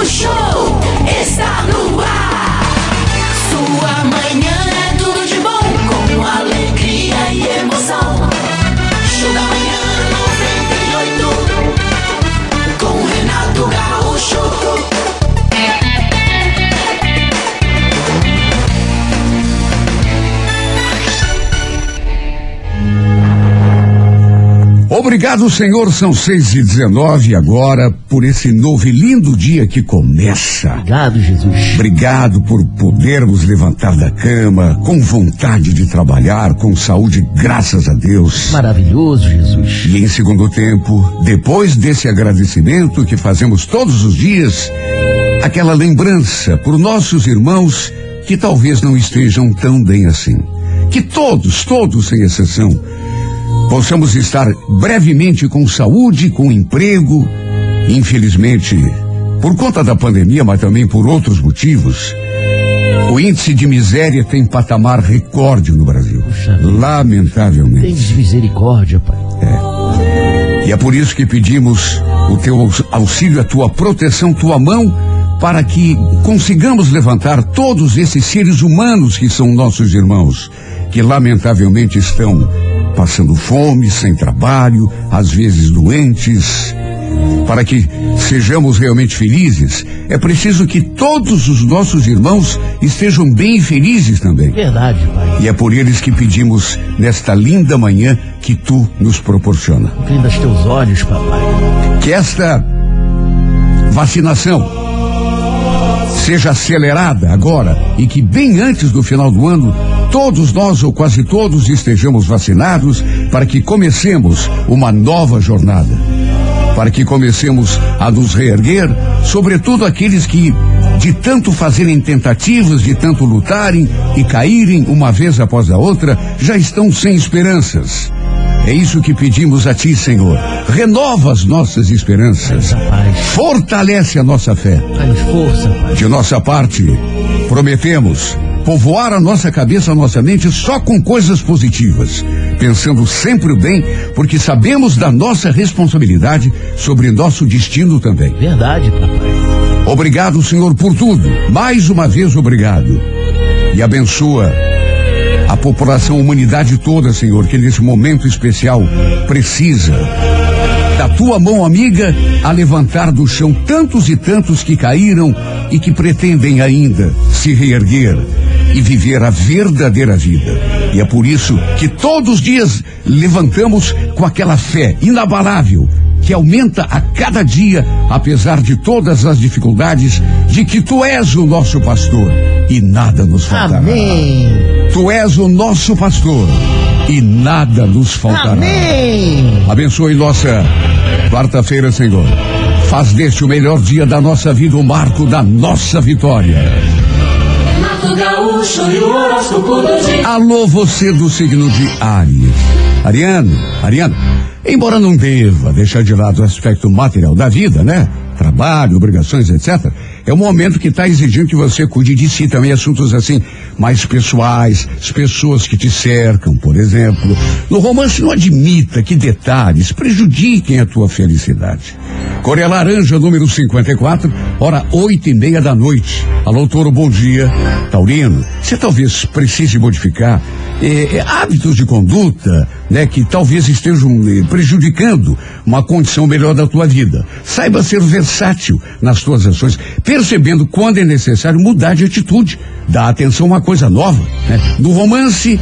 Gaúcho Obrigado, Senhor. São seis e dezenove agora por esse novo e lindo dia que começa. Obrigado, Jesus. Obrigado por podermos levantar da cama com vontade de trabalhar, com saúde, graças a Deus. Maravilhoso, Jesus. E em segundo tempo, depois desse agradecimento que fazemos todos os dias, aquela lembrança por nossos irmãos que talvez não estejam tão bem assim. Que todos, todos sem exceção, possamos estar brevemente com saúde, com emprego. Infelizmente, por conta da pandemia, mas também por outros motivos, o índice de miséria tem patamar recorde no Brasil. Puxa. Lamentavelmente. Tem misericórdia, Pai. E é por isso que pedimos o teu aux- auxílio, a tua proteção, tua mão, para que consigamos levantar todos esses seres humanos que são nossos irmãos, que lamentavelmente estão passando fome, sem trabalho, às vezes doentes. Para que sejamos realmente felizes, é preciso que todos os nossos irmãos estejam bem e felizes também. Verdade, Pai. E é por eles que pedimos nesta linda manhã que tu nos proporciona. Linda os teus olhos, papai. Que esta vacinação seja acelerada agora e que bem antes do final do ano todos nós ou quase todos estejamos vacinados para que comecemos uma nova jornada. Para que comecemos a nos reerguer, sobretudo aqueles que de tanto fazerem tentativas, de tanto lutarem e caírem uma vez após a outra, já estão sem esperanças. É isso que pedimos a Ti, Senhor. Renova as nossas esperanças. Fortalece a nossa fé. De nossa parte, prometemos povoar a nossa cabeça, a nossa mente só com coisas positivas, pensando sempre o bem, porque sabemos da nossa responsabilidade sobre nosso destino também. Verdade, papai. Obrigado, Senhor, por tudo. Mais uma vez, obrigado. E abençoa a população, a humanidade toda, Senhor, que nesse momento especial precisa da tua mão amiga a levantar do chão tantos e tantos que caíram e que pretendem ainda se reerguer e viver a verdadeira vida. E é por isso que todos os dias levantamos com aquela fé inabalável que aumenta a cada dia, apesar de todas as dificuldades, de que tu és o nosso pastor e nada nos faltará. Amém. Tu és o nosso pastor e nada nos faltará. Amém. Abençoe nossa quarta-feira, Senhor. Faz deste o melhor dia da nossa vida, o marco da nossa vitória. Alô, você do signo de Áries. Ariano, Ariano, embora não deva deixar de lado o aspecto material da vida, né? Trabalho, obrigações, etc. É um momento que está exigindo que você cuide de si também, assuntos assim, mais pessoais, as pessoas que te cercam, por exemplo. No romance, não admita que detalhes prejudiquem a tua felicidade. Coreia Laranja, número 54, hora oito e meia da noite. Alô, Toro, bom dia. Taurino, você talvez precise modificar eh, eh, hábitos de conduta, né, que talvez estejam eh, prejudicando uma condição melhor da tua vida. Saiba ser versátil nas tuas ações, percebendo quando é necessário mudar de atitude, dar atenção a uma coisa nova. Né? No romance,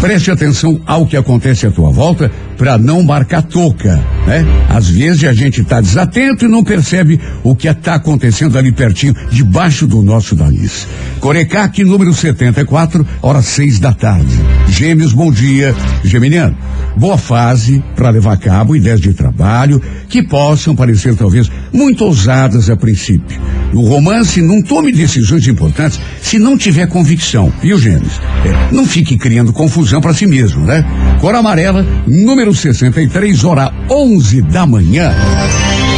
preste atenção ao que acontece à tua volta para não marcar toca, né? Às vezes a gente está desatento e não percebe o que está acontecendo ali pertinho, debaixo do nosso nariz. Corecac, número 74, hora seis da tarde. Gêmeos, bom dia. Geminiano, boa fase para levar a cabo ideias de trabalho que possam parecer talvez muito ousadas a princípio. No romance, não tome decisões importantes se não tiver convicção, viu, Gêmeos? É, não fique criando confusão para si mesmo, né? Cor amarela, número 63, hora 11 da manhã.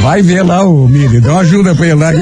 Vai ver lá, ô Mili, dá uma ajuda pra ele lá.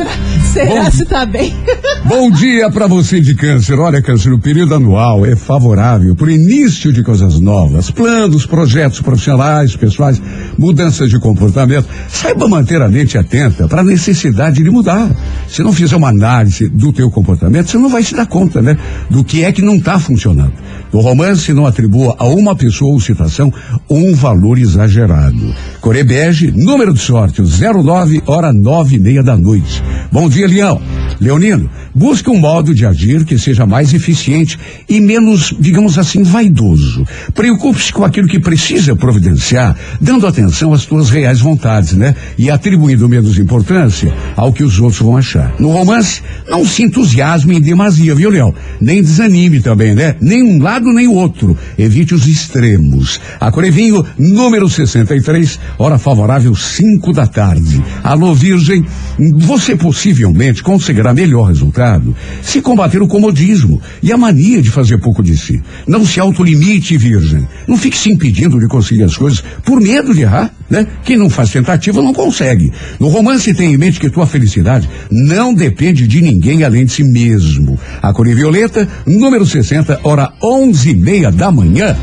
Será Bom- se tá bem? Bom dia para você de câncer. Olha, câncer, o período anual é favorável para o início de coisas novas, planos, projetos profissionais, pessoais, mudanças de comportamento. Saiba manter a mente atenta para a necessidade de mudar. Se não fizer uma análise do teu comportamento, você não vai se dar conta, né? Do que é que não está funcionando. No romance, não atribua a uma pessoa ou situação um valor exagerado. Corebege, número de sorte, o 09, hora nove e meia da noite. Bom dia, Leão. Leonino, busque um modo de agir que seja mais eficiente e menos, digamos assim, vaidoso. Preocupe-se com aquilo que precisa providenciar, dando atenção às tuas reais vontades, né? E atribuindo menos importância ao que os outros vão achar. No romance, não se entusiasme em demasia, viu, Leão? Nem desanime também, né? Nem um lado nem o outro. Evite os extremos. A Corevinho, número 63, hora favorável, 5 da tarde. Alô, Virgem, você possivelmente conseguirá melhor resultado se combater o comodismo e a mania de fazer pouco de si. Não se autolimite, Virgem. Não fique se impedindo de conseguir as coisas por medo de errar, né? Quem não faz tentativa não consegue. No romance, tenha em mente que tua felicidade não depende de ninguém além de si mesmo. A Cor Violeta, número 60, hora onze e meia da manhã.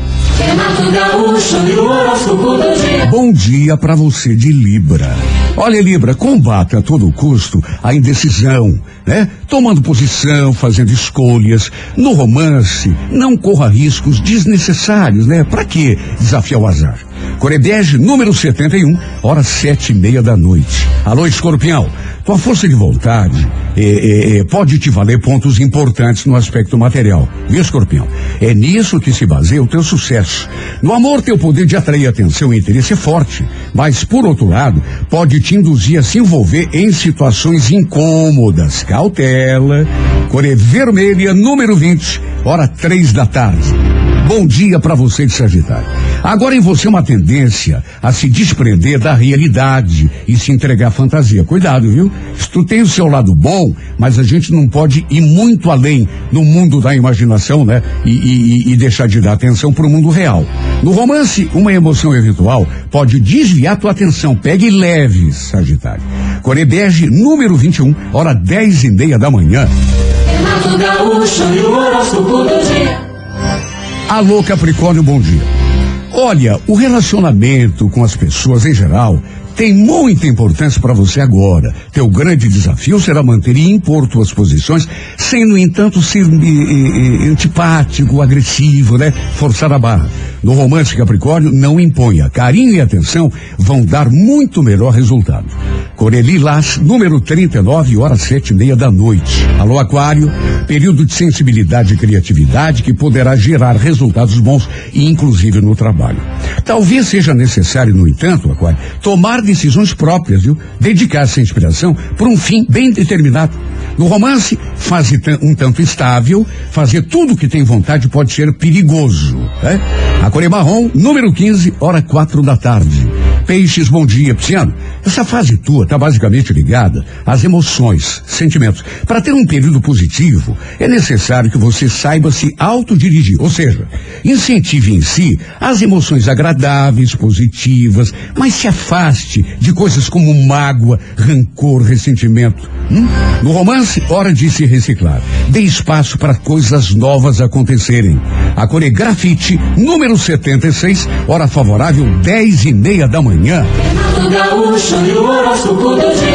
Bom dia para você de Libra. Olha, Libra, combata a todo custo a indecisão, né? Tomando posição, fazendo escolhas. No romance, não corra riscos desnecessários, né? Para que desafiar o azar? Corebege, número 71, hora sete e meia da noite. Alô, escorpião. Tua força de vontade eh, eh, eh, pode te valer pontos importantes no aspecto material, viu, escorpião? É nisso que se baseia o teu sucesso. No amor, teu poder de atrair atenção e interesse é forte, mas, por outro lado, pode te induzir a se envolver em situações incômodas. Cautela. Coré vermelha, número 20, hora três da tarde. Bom dia para você de Sagitário. Agora em você uma tendência a se desprender da realidade e se entregar à fantasia. Cuidado, viu? Isto tem o seu lado bom, mas a gente não pode ir muito além no mundo da imaginação, né? E, e- e deixar de dar atenção para o mundo real. No romance, uma emoção eventual pode desviar tua atenção. Pegue leve, Sagitário. Corebege, número 21, hora dez e meia da manhã. Renato Gaúcho e o horóscopo do dia. Alô, Capricórnio, bom dia. Olha, o relacionamento com as pessoas em geral tem muita importância para você agora. Teu grande desafio será manter e impor tuas posições, sem, no entanto, ser eh, eh, antipático, agressivo, né? Forçar a barra. No romance Capricórnio, não imponha. Carinho e atenção vão dar muito melhor resultado. Coreli Las, número 39, horas sete e meia da noite. Alô, Aquário, período de sensibilidade e criatividade que poderá gerar resultados bons, inclusive no trabalho. Talvez seja necessário, no entanto, Aquário, tomar decisões próprias, viu? Dedicar-se à inspiração por um fim bem determinado. No romance, fase um tanto estável, fazer tudo que tem vontade pode ser perigoso. Né? A Coré Marrom, número 15, hora quatro da tarde. Peixes, bom dia, Pisciano. Essa fase tua está basicamente ligada às emoções, sentimentos. Para ter um período positivo, é necessário que você saiba se autodirigir, ou seja, incentive em si as emoções agradáveis, positivas, mas se afaste de coisas como mágoa, rancor, ressentimento. Hum? No romance, hora de se reciclar. Dê espaço para coisas novas acontecerem. A Core Grafite, número 76, hora favorável, 10 e meia da manhã. Dia.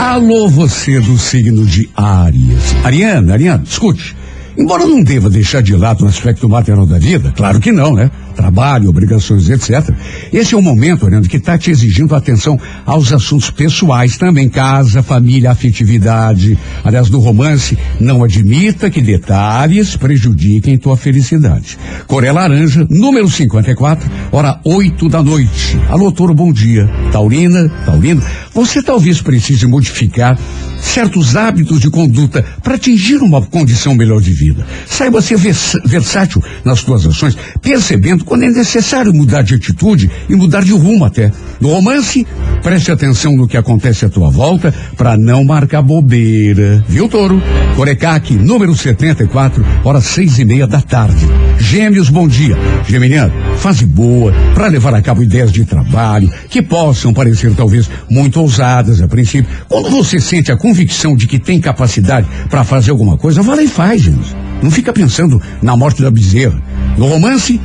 Alô, você do signo de Áries. Ariana, Ariana, escute. Embora não deva deixar de lado o aspecto material da vida, claro que não, né? Trabalho, obrigações, etc. Esse é o momento, Ariana, que está te exigindo atenção aos assuntos pessoais também, casa, família, afetividade. Aliás, no romance, não admita que detalhes prejudiquem tua felicidade. Coré Laranja, número 54, hora 8 da noite. Alô, Toro, bom dia. Taurina, Taurino, você talvez precise modificar certos hábitos de conduta para atingir uma condição melhor de vida. Saiba ser vers- versátil nas tuas ações, percebendo momento quando é necessário mudar de atitude e mudar de rumo até. No romance, preste atenção no que acontece à tua volta para não marcar bobeira. Viu, Touro? Corecaque, número 74, horas seis e meia da tarde. Gêmeos, bom dia. Geminiano, fase boa para levar a cabo ideias de trabalho que possam parecer talvez muito ousadas a princípio. Quando você sente a convicção de que tem capacidade para fazer alguma coisa, vá lá e faz, gente. Não fica pensando na morte da bezerra. No romance,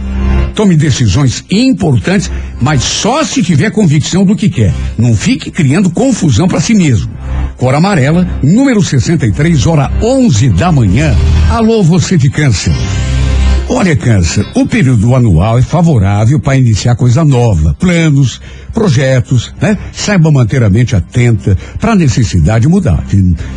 tome decisões importantes, mas só se tiver convicção do que quer. Não fique criando confusão para si mesmo. Cor amarela, número 63, hora 11 da manhã. Alô, você de câncer. Olha, Câncer, o período anual é favorável para iniciar coisa nova, planos, projetos, né? Saiba manter a mente atenta para a necessidade de mudar.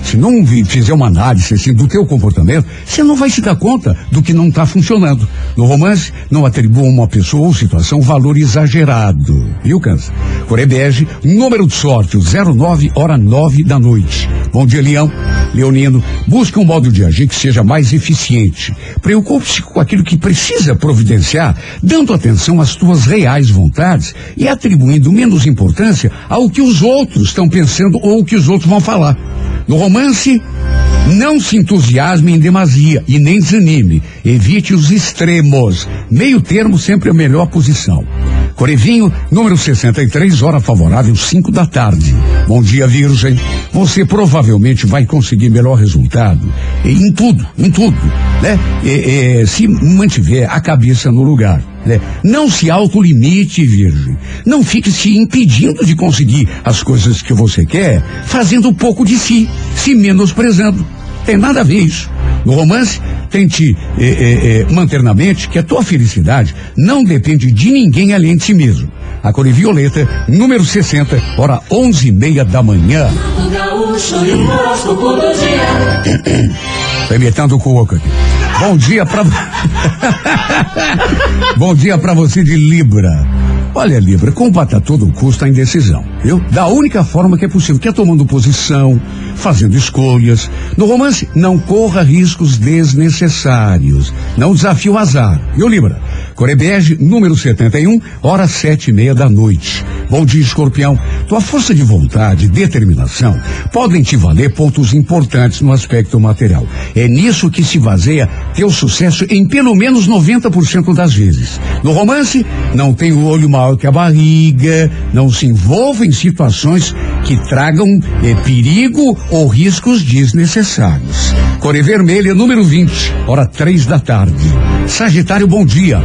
Se, não fizer uma análise assim, do teu comportamento, você não vai se dar conta do que não está funcionando. No romance, não atribua uma pessoa ou situação valor exagerado. Viu, Câncer? Corebege, número de sorte, o 09, hora 9 da noite. Bom dia, Leão. Leonino, busque um modo de agir que seja mais eficiente. Preocupe-se com aquilo que precisa providenciar, dando atenção às tuas reais vontades e atribuindo menos importância ao que os outros estão pensando ou o que os outros vão falar. No romance, não se entusiasme em demasia e nem desanime. Evite os extremos. Meio termo sempre é a melhor posição. Corevinho, número 63, hora favorável, 5 da tarde. Bom dia, Virgem. Você provavelmente vai conseguir melhor resultado em tudo, em tudo, né? É, é, se mantiver a cabeça no lugar. Né? Não se autolimite, Virgem. Não fique se impedindo de conseguir as coisas que você quer, fazendo pouco de si, se menosprezando. Tem nada a ver isso. No romance, tente eh, eh, eh, manter na mente que a tua felicidade não depende de ninguém além de si mesmo. A cor é violeta, número 60, hora onze e meia da manhã. Tô imitando o aqui. Bom dia pra. Bom dia pra você de Libra. Olha, Libra, combata a todo custo a indecisão, viu? Da única forma que é possível, que é tomando posição, fazendo escolhas. No romance, não corra riscos desnecessários. Não desafie o azar. Viu, Libra? Corebege, número 71, hora sete e meia da noite. Bom dia, escorpião. Tua força de vontade e determinação podem te valer pontos importantes no aspecto material. É nisso que se baseia teu sucesso em pelo menos 90% das vezes. No romance, não tem o olho maior que a barriga, não se envolva em situações que tragam eh, perigo ou riscos desnecessários. Core Vermelha, número 20, hora três da tarde. Sagitário, bom dia.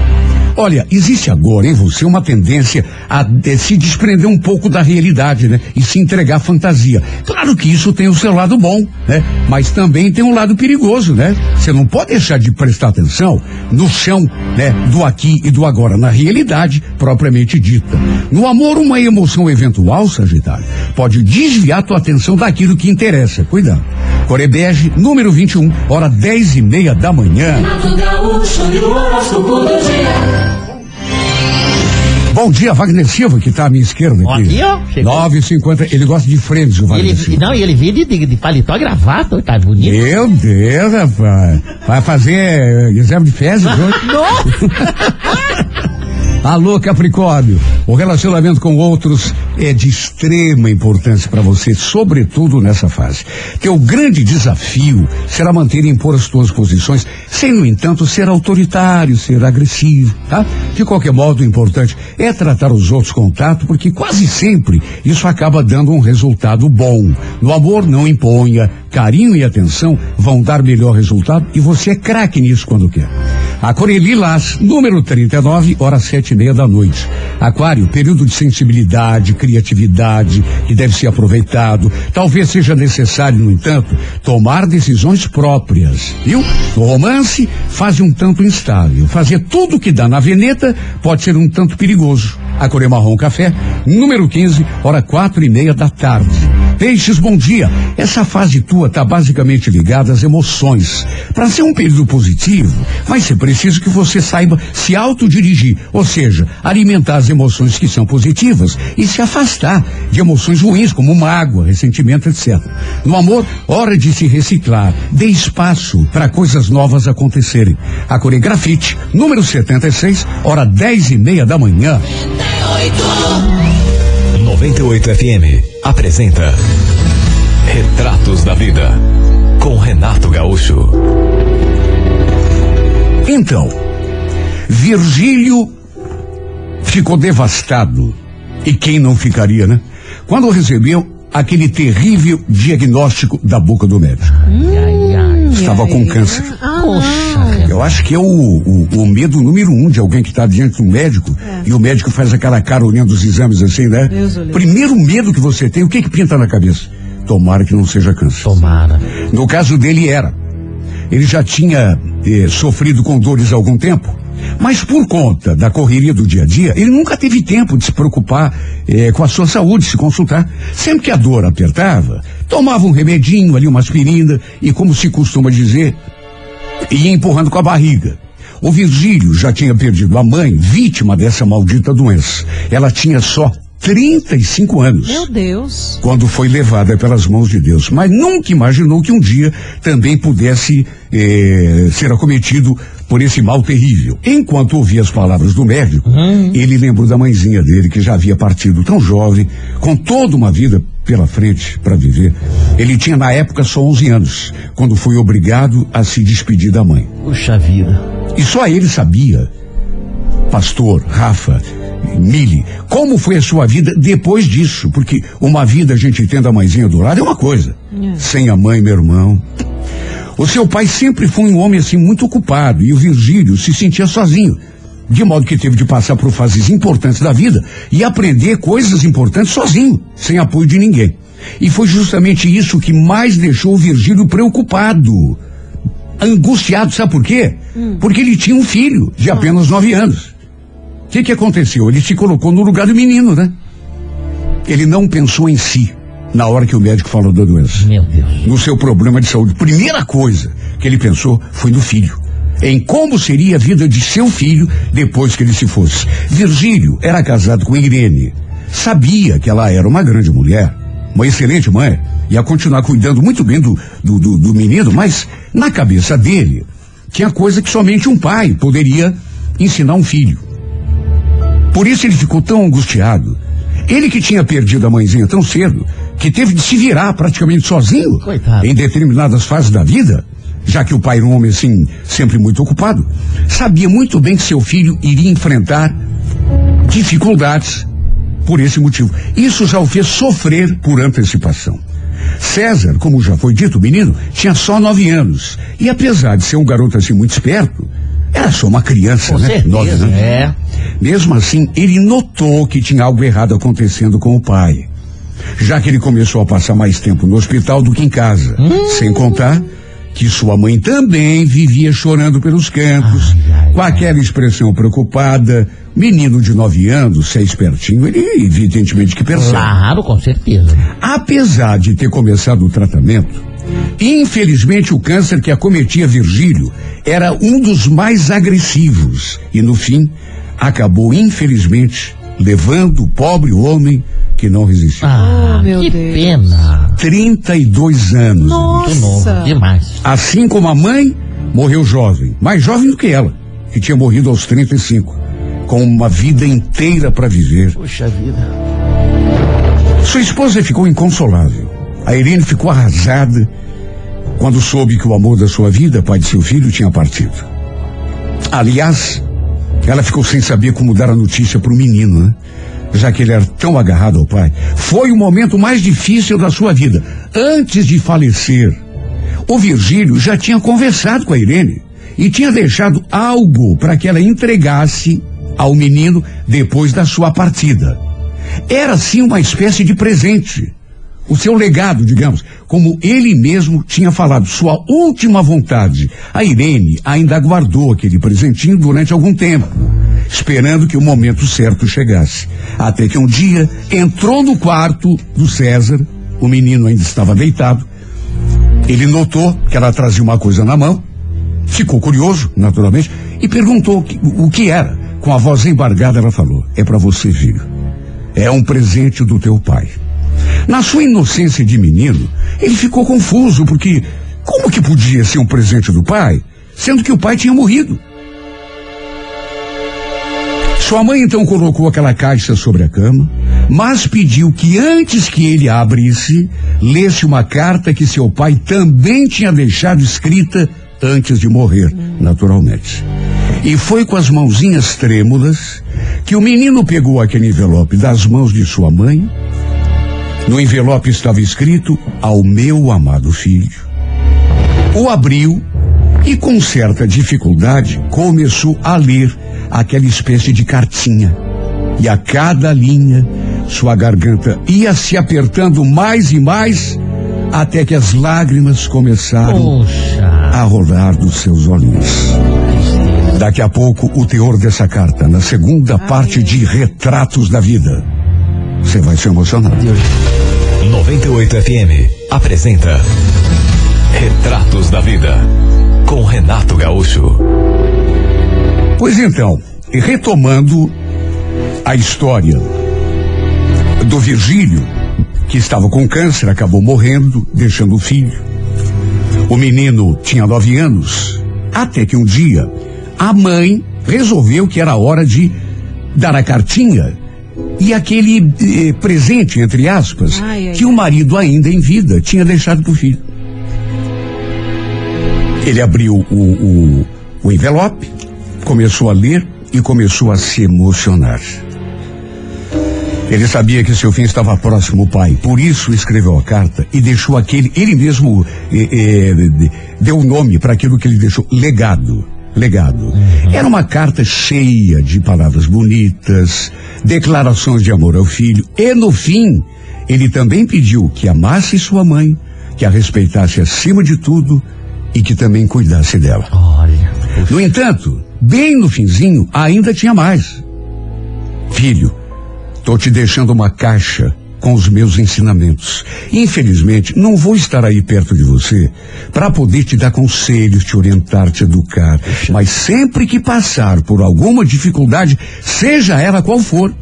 Olha, existe agora em você uma tendência a eh, se desprender um pouco da realidade, né? E se entregar à fantasia. Claro que isso tem o seu lado bom, né? Mas também tem um lado perigoso, né? Você não pode deixar de prestar atenção no chão, né? Do aqui e do agora, na realidade propriamente dita. No amor, uma emoção eventual, Sagitário, pode desviar tua atenção daquilo que interessa. Cuidado. Corebege, número 21, hora dez e meia da manhã. Gaúcho e o dia. Bom dia, Wagner Silva, que está à minha esquerda aqui. aqui, ó, chegou. 9h50, ele gosta de frentes, o Wagner ele, Silva. não, e ele veio de, de, de paletó gravata, tá bonito. Meu Deus, rapaz. Vai fazer eh, exame de fezes hoje? Alô, Capricórnio. O relacionamento com outros é de extrema importância para você, sobretudo nessa fase. Teu grande desafio será manter e impor as tuas posições, sem, no entanto, ser autoritário, ser agressivo, tá? De qualquer modo, o importante é tratar os outros com tato, porque quase sempre isso acaba dando um resultado bom. No amor, não imponha. Carinho e atenção vão dar melhor resultado e você é craque nisso quando quer. A Coreli Lás, número 39, horas sete e meia da noite. Aquário, período de sensibilidade, criatividade, que deve ser aproveitado. Talvez seja necessário, no entanto, tomar decisões próprias. Viu? No romance, fase um tanto instável. Fazer tudo que dá na veneta pode ser um tanto perigoso. A Coré Marrom Café, número 15, hora quatro e meia da tarde. Peixes, bom dia. Essa fase tua tá basicamente ligada às emoções. Para ser um período positivo, vai ser preciso que você saiba se autodirigir, ou seja, alimentar as emoções que são positivas e se afastar de emoções ruins, como mágoa, ressentimento, etc. No amor, hora de se reciclar. Dê espaço para coisas novas acontecerem. A Coregrafite, número 76, hora dez e meia da manhã. 98 FM apresenta Retratos da Vida com Renato Gaúcho. Então, Virgílio ficou devastado. E quem não ficaria, né? Quando recebeu aquele terrível diagnóstico da boca do médico. Ai, ai. Estava com câncer. Poxa, Eu acho que é o, o, o medo número um de alguém que está diante de um médico e o médico faz aquela cara olhando os exames assim, né? Primeiro medo que você tem, o que que pinta na cabeça? Tomara que não seja câncer. tomara. No caso dele era. Ele já tinha eh, sofrido com dores há algum tempo, mas por conta da correria do dia a dia, ele nunca teve tempo de se preocupar eh, com a sua saúde, se consultar. Sempre que a dor apertava, tomava um remedinho ali, uma aspirina, e como se costuma dizer, ia empurrando com a barriga. O Virgílio já tinha perdido a mãe, vítima dessa maldita doença. Ela tinha só 35 anos Meu Deus. quando foi levada pelas mãos de Deus, mas nunca imaginou que um dia também pudesse eh, ser acometido por esse mal terrível. Enquanto ouvia as palavras do médico, ele lembrou da mãezinha dele que já havia partido tão jovem, com toda uma vida pela frente para viver. Ele tinha na época só 11 anos, quando foi obrigado a se despedir da mãe. Puxa vida. E só ele sabia, pastor, Rafa, Mili, como foi a sua vida depois disso? Porque uma vida a gente tendo a mãezinha do lado é uma coisa. Sem a mãe, meu irmão. O seu pai sempre foi um homem assim muito ocupado e o Virgílio se sentia sozinho. De modo que teve de passar por fases importantes da vida e aprender coisas importantes sozinho, sem apoio de ninguém. E foi justamente isso que mais deixou o Virgílio preocupado angustiado, sabe por quê? Porque ele tinha um filho de apenas nove anos. O que que aconteceu? Ele se colocou no lugar do menino, né? Ele não pensou em si na hora que o médico falou da doença, Meu Deus. no seu problema de saúde. Primeira coisa que ele pensou foi no filho. Em como seria a vida de seu filho depois que ele se fosse. Virgílio era casado com Irene. Sabia que ela era uma grande mulher, uma excelente mãe, ia continuar cuidando muito bem do, do, do, do menino, mas na cabeça dele tinha coisa que somente um pai poderia ensinar um filho. Por isso ele ficou tão angustiado. Ele que tinha perdido a mãezinha tão cedo, que teve de se virar praticamente sozinho Coitado. em determinadas fases da vida, já que o pai era um homem assim, sempre muito ocupado, sabia muito bem que seu filho iria enfrentar dificuldades por esse motivo. Isso já o fez sofrer por antecipação. César, como já foi dito, o menino tinha só nove anos. E apesar de ser um garoto assim muito esperto, era só uma criança, Com né? certeza, Nove, é. Mesmo assim, ele notou que tinha algo errado acontecendo com o pai. Já que ele começou a passar mais tempo no hospital do que em casa. Sem contar que sua mãe também vivia chorando pelos cantos, Ai, ai, com aquela expressão preocupada. Menino de nove anos, se é espertinho, ele evidentemente que percebe. Claro, com certeza. Apesar de ter começado o tratamento, infelizmente o câncer que acometia Virgílio era um dos mais agressivos e no fim acabou infelizmente levando o pobre homem que não resistiu. Ah, Oh, meu que Deus. pena. 32 anos. Muito novo, Nossa. demais. Assim como a mãe morreu jovem, mais jovem do que ela, que tinha morrido aos 35, com uma vida inteira para viver. Puxa vida. Sua esposa ficou inconsolável. A Irene ficou arrasada quando soube que o amor da sua vida, pai de seu filho, tinha partido. Aliás, ela ficou sem saber como dar a notícia para o menino, né? Já que ele era tão agarrado ao pai. Foi o momento mais difícil da sua vida. Antes de falecer, o Virgílio já tinha conversado com a Irene e tinha deixado algo para que ela entregasse ao menino depois da sua partida. Era assim uma espécie de presente. O seu legado, digamos, como ele mesmo tinha falado, sua última vontade. A Irene ainda guardou aquele presentinho durante algum tempo, esperando que o momento certo chegasse. Até que um dia entrou no quarto do César o menino ainda estava deitado. Ele notou que ela trazia uma coisa na mão, ficou curioso, naturalmente, e perguntou o que, era. Com a voz embargada, ela falou: É para você, filho. É um presente do teu pai. Na sua inocência de menino, ele ficou confuso, porque como que podia ser um presente do pai, sendo que o pai tinha morrido? Sua mãe então colocou aquela caixa sobre a cama, mas pediu que antes que ele a abrisse, lesse uma carta que seu pai também tinha deixado escrita antes de morrer, naturalmente. E foi com as mãozinhas trêmulas que o menino pegou aquele envelope das mãos de sua mãe. No envelope estava escrito ao meu amado filho. O abriu e com certa dificuldade começou a ler aquela espécie de cartinha. E a cada linha, sua garganta ia se apertando mais e mais, até que as lágrimas começaram Poxa. a rolar dos seus olhinhos. Daqui a pouco, o teor dessa carta, na segunda parte de Retratos da Vida. Você vai se emocionar. 98 FM apresenta Retratos da Vida com Renato Gaúcho. Pois então, retomando a história do Virgílio, que estava com câncer, acabou morrendo, deixando o filho. O menino tinha nove anos, até que um dia a mãe resolveu que era hora de dar a cartinha e aquele eh, presente, entre aspas, Ai, ai, que o marido ainda em vida tinha deixado para o filho. Ele abriu o, o, o envelope, começou a ler e começou a se emocionar. Ele sabia que seu fim estava próximo ao pai, por isso escreveu a carta e deixou aquele. Ele mesmo eh, eh, de- deu o nome para aquilo que ele deixou: legado. Legado. Era uma carta cheia de palavras bonitas, declarações de amor ao filho, e no fim, ele também pediu que amasse sua mãe, que a respeitasse acima de tudo e que também cuidasse dela. Olha. No entanto, bem no finzinho, ainda tinha mais. Filho, tô te deixando uma caixa com os meus ensinamentos. Infelizmente, não vou estar aí perto de você para poder te dar conselhos, te orientar, te educar. Mas sempre que passar por alguma dificuldade, seja ela qual for,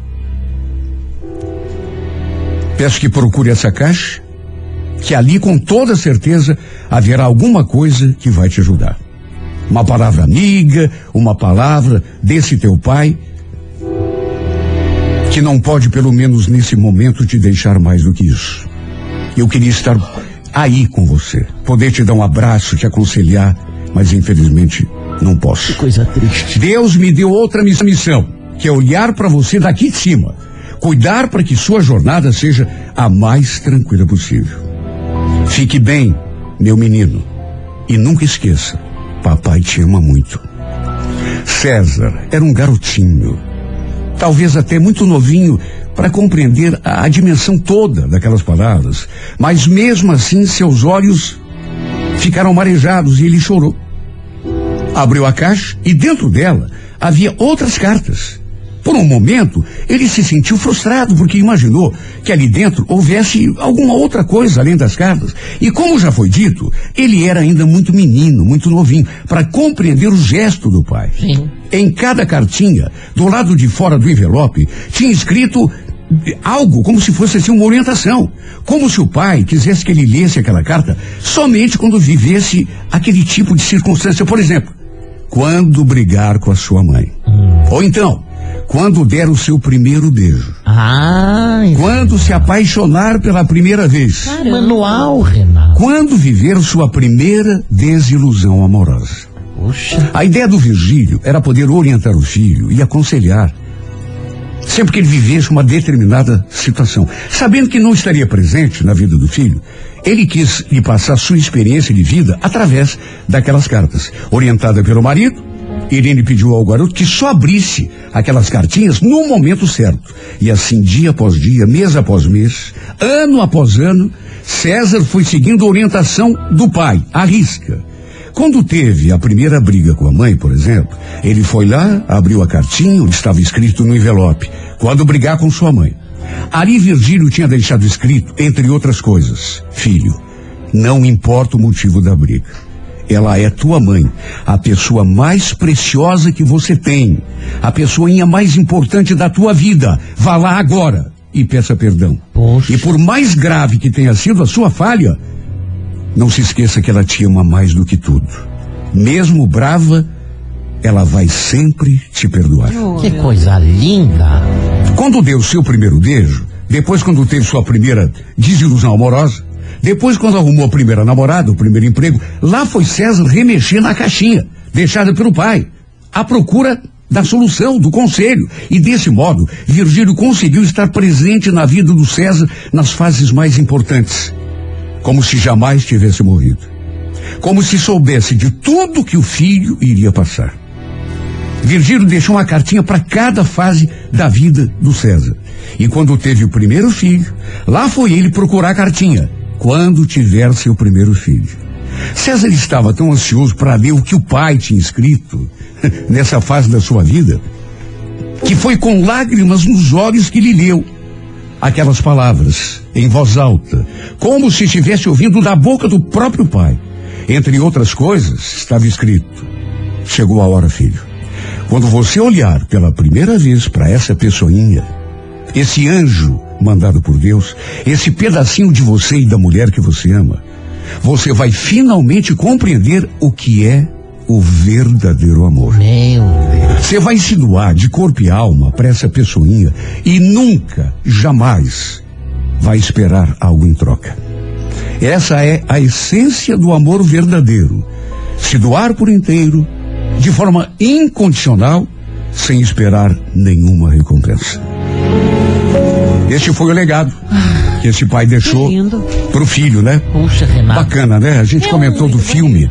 peço que procure essa caixa, que ali com toda certeza haverá alguma coisa que vai te ajudar. Uma palavra amiga, uma palavra desse teu pai, que não pode, pelo menos nesse momento, te deixar mais do que isso. Eu queria estar aí com você, poder te dar um abraço, te aconselhar, mas infelizmente não posso. Coisa triste. Deus me deu outra miss- missão, que é olhar para você daqui de cima, cuidar para que sua jornada seja a mais tranquila possível. Fique bem, meu menino, e nunca esqueça, papai te ama muito. César era um garotinho, talvez até muito novinho para compreender a, a dimensão toda daquelas palavras, mas mesmo assim seus olhos ficaram marejados e ele chorou. Abriu a caixa e dentro dela havia outras cartas. Por um momento, ele se sentiu frustrado porque imaginou que ali dentro houvesse alguma outra coisa além das cartas. E como já foi dito, ele era ainda muito menino, muito novinho, para compreender o gesto do pai. Sim. Em cada cartinha, do lado de fora do envelope, tinha escrito algo como se fosse assim uma orientação. Como se o pai quisesse que ele lesse aquela carta somente quando vivesse aquele tipo de circunstância. Por exemplo, quando brigar com a sua mãe. Ou então, quando der o seu primeiro beijo. Ah, Quando se apaixonar pela primeira vez. manual, Renato. Quando viver sua primeira desilusão amorosa. Poxa. A ideia do Virgílio era poder orientar o filho e aconselhar. Sempre que ele vivesse uma determinada situação. Sabendo que não estaria presente na vida do filho, ele quis lhe passar sua experiência de vida através daquelas cartas. Orientada pelo marido, Irene pediu ao garoto que só abrisse aquelas cartinhas no momento certo. E assim, dia após dia, mês após mês, ano após ano, César foi seguindo a orientação do pai, à risca. Quando teve a primeira briga com a mãe, por exemplo, ele foi lá, abriu a cartinha onde estava escrito no envelope: quando brigar com sua mãe. Ali Virgílio tinha deixado escrito, entre outras coisas: Filho, não importa o motivo da briga. Ela é tua mãe, a pessoa mais preciosa que você tem, a pessoinha mais importante da tua vida. Vá lá agora e peça perdão. Poxa. E por mais grave que tenha sido a sua falha, não se esqueça que ela te ama mais do que tudo. Mesmo brava, ela vai sempre te perdoar. Que coisa linda. Quando deu seu primeiro beijo, depois quando teve sua primeira desilusão amorosa, depois quando arrumou a primeira namorada, o primeiro emprego, lá foi César remexer na caixinha, deixada pelo pai, à procura da solução, do conselho. E desse modo, Virgílio conseguiu estar presente na vida do César nas fases mais importantes, como se jamais tivesse morrido. Como se soubesse de tudo que o filho iria passar. Virgílio deixou uma cartinha para cada fase da vida do César. E quando teve o primeiro filho, lá foi ele procurar a cartinha. Quando tiver seu primeiro filho. César estava tão ansioso para ler o que o pai tinha escrito nessa fase da sua vida, que foi com lágrimas nos olhos que lhe leu aquelas palavras em voz alta, como se estivesse ouvindo da boca do próprio pai. Entre outras coisas, estava escrito: Chegou a hora, filho. Quando você olhar pela primeira vez para essa pessoinha, esse anjo mandado por Deus, esse pedacinho de você e da mulher que você ama, você vai finalmente compreender o que é o verdadeiro amor. Meu. Você vai se doar de corpo e alma para essa pessoinha e nunca, jamais vai esperar algo em troca. Essa é a essência do amor verdadeiro. Se doar por inteiro, de forma incondicional, sem esperar nenhuma recompensa. Este foi o legado que esse pai deixou Que lindo. pro filho, né? Puxa, Renato. Bacana, né? A gente É comentou do filme.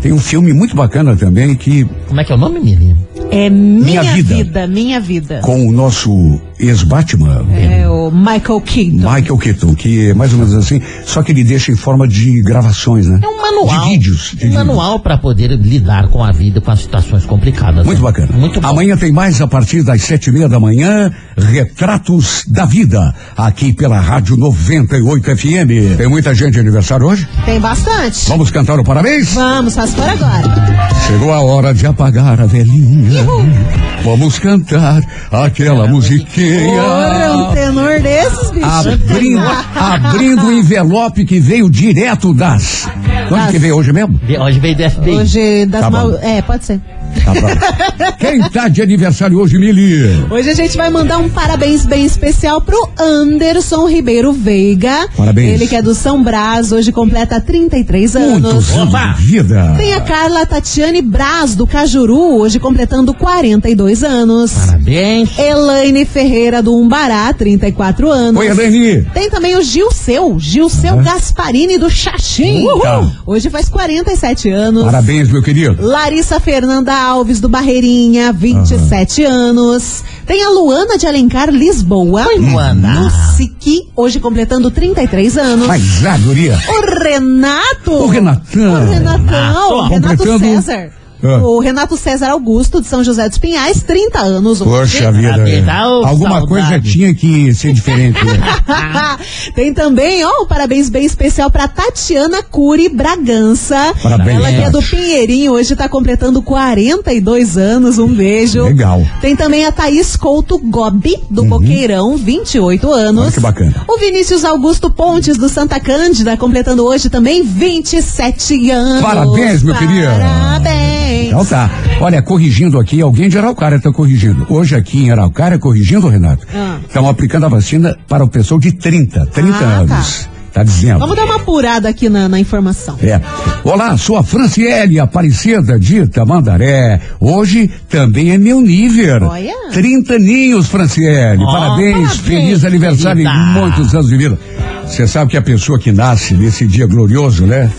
Tem um filme muito bacana também que Como é que é o nome, menina? É minha, Minha vida. vida. minha vida. com o nosso ex-Batman, É o Michael Keaton. Michael Keaton, que é mais ou menos assim, só que ele deixa em forma de gravações, né? É um manual. De vídeos. de Um vídeos. manual para poder lidar com a vida, com as situações complicadas. Muito né? bacana. Muito bom. Amanhã tem mais a partir das sete e meia da manhã, Retratos da Vida, aqui pela Rádio 98 FM. Tem muita gente de aniversário hoje? Tem bastante. Vamos cantar o parabéns? Vamos, faz por agora. Chegou a hora de apagar a velhinha. Vamos cantar aquela musiquinha. Porra, um tenor desses, bicho. Abrindo, abrindo o envelope que veio direto das. Onde Das- que veio hoje mesmo? Hoje veio do FBI. Hoje das Tá mal... É, pode ser. Tá. Quem tá de aniversário hoje, Mili? Hoje a gente vai mandar um parabéns bem especial pro Anderson Ribeiro Veiga. Parabéns. Ele que é do São Brás, hoje completa 33 anos. Opa! vida. Tem a Carla Tatiane Braz, do Cajuru, hoje completando 42 anos. Parabéns. Elaine Ferreira, do Umbará, 34 anos. Oi, Eleni. Tem também o Gilceu, Gilceu Gasparini, do Xaxim. Tá. Hoje faz 47 anos. Parabéns, meu querido. Larissa Fernanda Alves do Barreirinha, 27 anos. Tem a Luana de Alencar Lisboa. Oi, Luana. No Siqui, hoje completando 33 anos. Mas a guria. O Renato. O Renatão. O Renatão. O Renato Completando- César. Ah. O Renato César Augusto, de São José dos Pinhais, 30 anos hoje. Poxa vida. Ô, Alguma saudade. coisa tinha que ser diferente. né? Tem também, ó, um parabéns bem especial pra Tatiana Cury Bragança. Parabéns, Ela que é do. Pinheirinho, hoje tá completando 42 anos. Um beijo. Legal. Tem também a Thaís Couto Gobi, do Boqueirão, 28 anos. Uhum. Olha que bacana. O Vinícius Augusto Pontes, do Santa Cândida, completando hoje também 27 anos. Parabéns, meu querido. Parabéns. Então tá. Olha, corrigindo aqui, alguém de Araucária está corrigindo. Hoje aqui em Araucária, corrigindo, Renato, Ah. estão aplicando a vacina para o pessoal de 30, 30 Ah, anos. Tá dizendo. Vamos dar uma apurada aqui na, na informação. É. Olá, sou a Franciele Aparecida de Tamandaré. Hoje também é meu nível. Olha. 30 aninhos, Franciele. Ó, parabéns, parabéns, feliz aniversário querida. e muitos anos de vida. Você sabe que a pessoa que nasce nesse dia glorioso, né?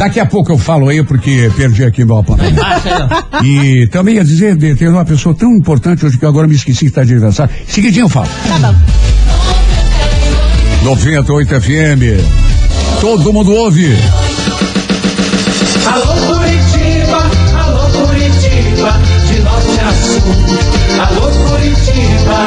Daqui a pouco eu falo aí porque perdi aqui meu ó. E também ia dizer, de- tem uma pessoa tão importante hoje que agora me esqueci que está de aniversário. Seguidinho eu falo. Tá bom. 98 FM. Todo mundo ouve. Alô Curitiba, alô Curitiba, de norte a sul. Alô Curitiba,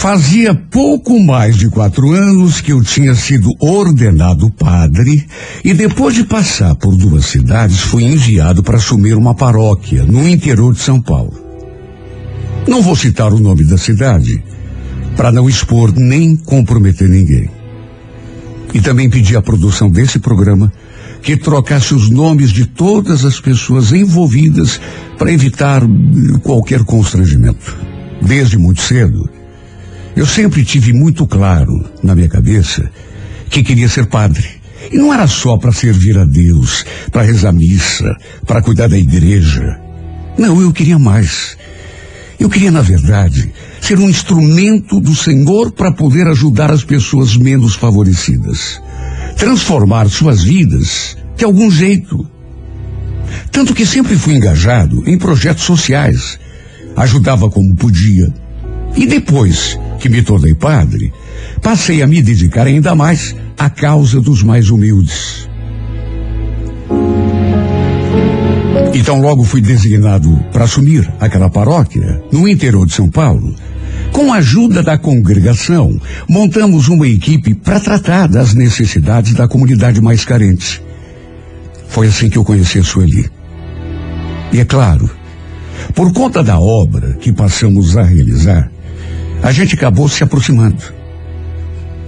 Fazia pouco mais de quatro anos que eu tinha sido ordenado padre e depois de passar por duas cidades fui enviado para assumir uma paróquia no interior de São Paulo. Não vou citar o nome da cidade para não expor nem comprometer ninguém. E também pedi à produção desse programa que trocasse os nomes de todas as pessoas envolvidas para evitar qualquer constrangimento. Desde muito cedo, eu sempre tive muito claro na minha cabeça que queria ser padre. E não era só para servir a Deus, para rezar missa, para cuidar da igreja. Não, eu queria mais. Eu queria, na verdade, ser um instrumento do Senhor para poder ajudar as pessoas menos favorecidas. Transformar suas vidas de algum jeito. Tanto que sempre fui engajado em projetos sociais. Ajudava como podia. E depois que me tornei padre, passei a me dedicar ainda mais à causa dos mais humildes. Então logo fui designado para assumir aquela paróquia no interior de São Paulo. Com a ajuda da congregação, montamos uma equipe para tratar das necessidades da comunidade mais carente. Foi assim que eu conheci a Sueli. E é claro, por conta da obra que passamos a realizar, a gente acabou se aproximando.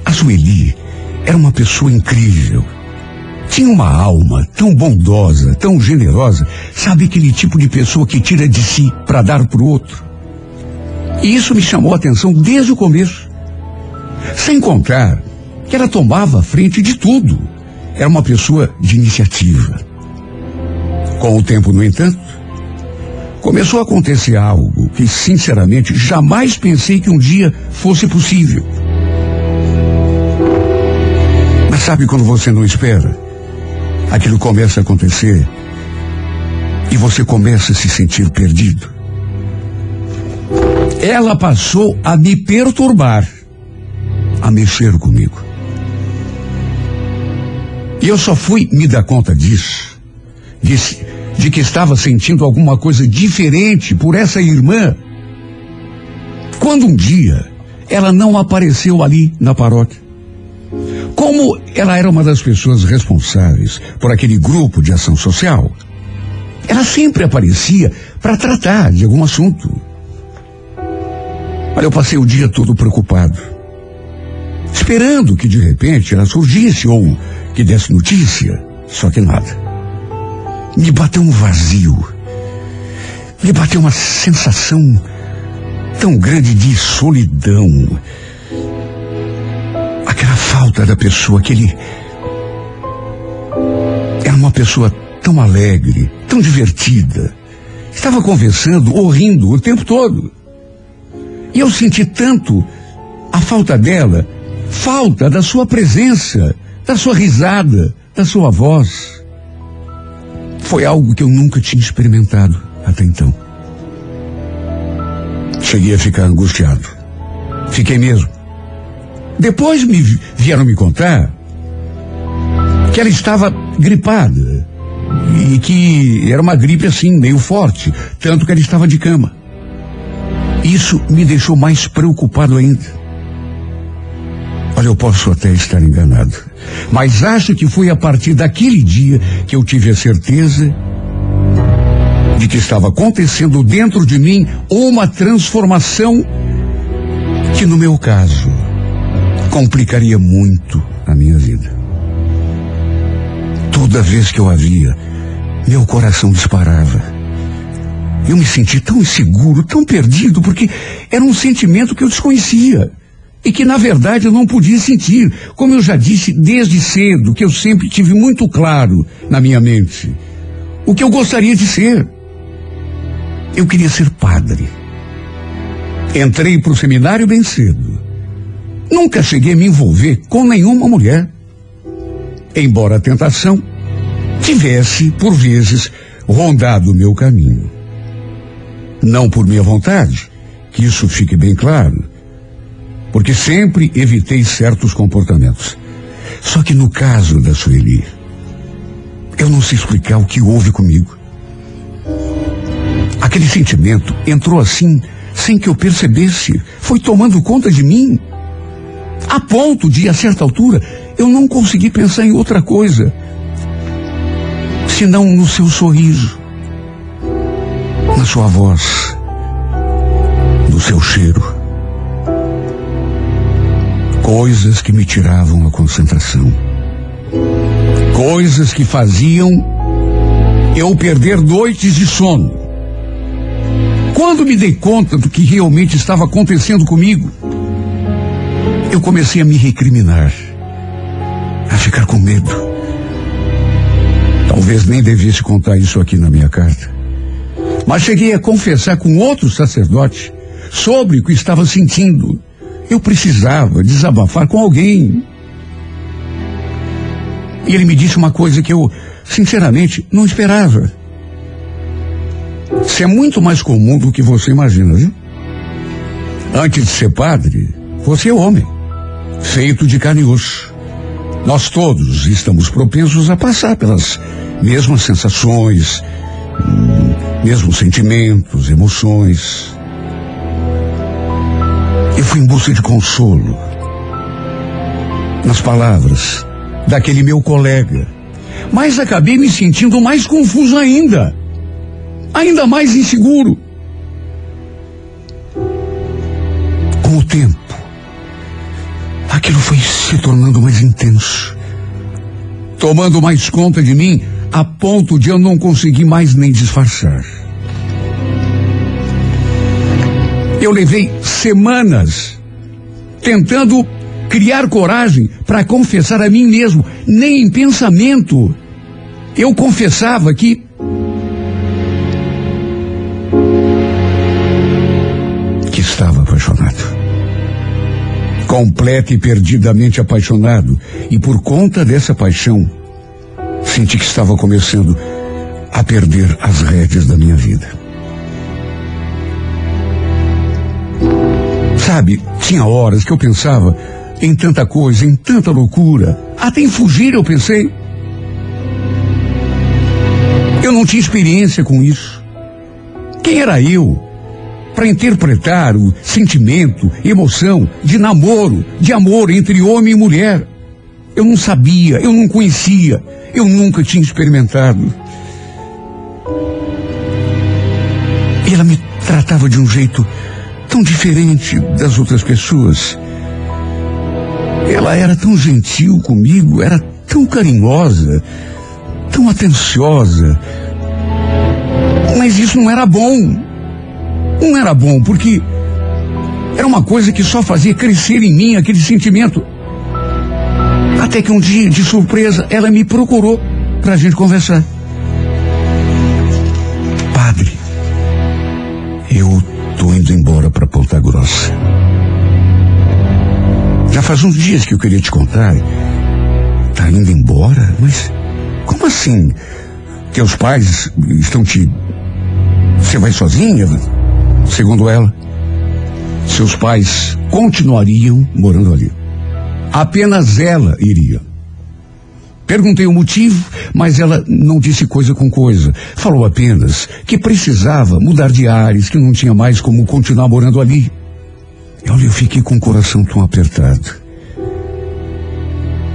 A Sueli era uma pessoa incrível. Tinha uma alma tão bondosa, tão generosa, sabe aquele tipo de pessoa que tira de si para dar para o outro. E isso me chamou a atenção desde o começo. Sem contar que ela tomava frente de tudo. Era uma pessoa de iniciativa. Com o tempo, no entanto, começou a acontecer algo que, sinceramente, jamais pensei que um dia fosse possível. Mas sabe quando você não espera? Aquilo começa a acontecer e você começa a se sentir perdido. Ela passou a me perturbar, a mexer comigo. E eu só fui me dar conta disso, de, de que estava sentindo alguma coisa diferente por essa irmã, quando um dia ela não apareceu ali na paróquia. Como ela era uma das pessoas responsáveis por aquele grupo de ação social, ela sempre aparecia para tratar de algum assunto. Olha, eu passei o dia todo preocupado, esperando que de repente ela surgisse ou que desse notícia, só que nada. Me bateu um vazio, me bateu uma sensação tão grande de solidão aquela falta da pessoa, aquele. Era uma pessoa tão alegre, tão divertida. Estava conversando ou rindo o tempo todo. E eu senti tanto a falta dela, falta da sua presença, da sua risada, da sua voz. Foi algo que eu nunca tinha experimentado até então. Cheguei a ficar angustiado. Fiquei mesmo. Depois me vi- vieram me contar que ela estava gripada e que era uma gripe assim, meio forte, tanto que ela estava de cama. Isso me deixou mais preocupado ainda. Olha, eu posso até estar enganado, mas acho que foi a partir daquele dia que eu tive a certeza de que estava acontecendo dentro de mim uma transformação que, no meu caso, complicaria muito a minha vida. Toda vez que eu a via, meu coração disparava. Eu me senti tão inseguro, tão perdido, porque era um sentimento que eu desconhecia. E que, na verdade, eu não podia sentir. Como eu já disse desde cedo, que eu sempre tive muito claro na minha mente o que eu gostaria de ser. Eu queria ser padre. Entrei para o seminário bem cedo. Nunca cheguei a me envolver com nenhuma mulher. embora a tentação tivesse, por vezes, rondado o meu caminho. Não por minha vontade, que isso fique bem claro, porque sempre evitei certos comportamentos. Só que no caso da Sueli, eu não sei explicar o que houve comigo. Aquele sentimento entrou assim, sem que eu percebesse, foi tomando conta de mim, a ponto de, a certa altura, eu não consegui pensar em outra coisa, senão no seu sorriso, na sua voz, no seu cheiro. Coisas que me tiravam a concentração. Coisas que faziam eu perder noites de sono. Quando me dei conta do que realmente estava acontecendo comigo, eu comecei a me recriminar, a ficar com medo. Talvez nem devesse contar isso aqui na minha carta. Mas cheguei a confessar com outro sacerdote sobre o que estava sentindo. Eu precisava desabafar com alguém. E ele me disse uma coisa que eu, sinceramente, não esperava. Isso é muito mais comum do que você imagina, viu? Antes de ser padre, você é homem, feito de carne e osso. Nós todos estamos propensos a passar pelas mesmas sensações, hum, mesmos sentimentos, emoções. Eu fui em busca de consolo nas palavras daquele meu colega, mas acabei me sentindo mais confuso ainda ainda mais inseguro. Com o tempo, aquilo foi se tornando mais intenso, tomando mais conta de mim a ponto de eu não conseguir mais nem disfarçar. Eu levei semanas tentando criar coragem para confessar a mim mesmo, nem em pensamento. Eu confessava que estava apaixonado. Completo e perdidamente apaixonado. E por conta dessa paixão, senti que estava começando a perder as rédeas da minha vida. Sabe, tinha horas que eu pensava em tanta coisa, em tanta loucura. Até em fugir eu pensei. Eu não tinha experiência com isso. Quem era eu para interpretar o sentimento, emoção de namoro, de amor entre homem e mulher. Eu não sabia, eu não conhecia, eu nunca tinha experimentado. Ela me tratava de um jeito tão diferente das outras pessoas. Ela era tão gentil comigo, era tão carinhosa, tão atenciosa. Mas isso não era bom. Não era bom, porque era uma coisa que só fazia crescer em mim aquele sentimento. Até que um dia, de surpresa, ela me procurou para a gente conversar. Padre, eu tô indo embora para Ponta Grossa. Já faz uns dias que eu queria te contar. Tá indo embora? Mas como assim? Teus pais estão te. Você vai sozinha? Segundo ela, seus pais continuariam morando ali. Apenas ela iria. Perguntei o motivo, mas ela não disse coisa com coisa. Falou apenas que precisava mudar de ares, que não tinha mais como continuar morando ali. Olha, eu fiquei com o coração tão apertado.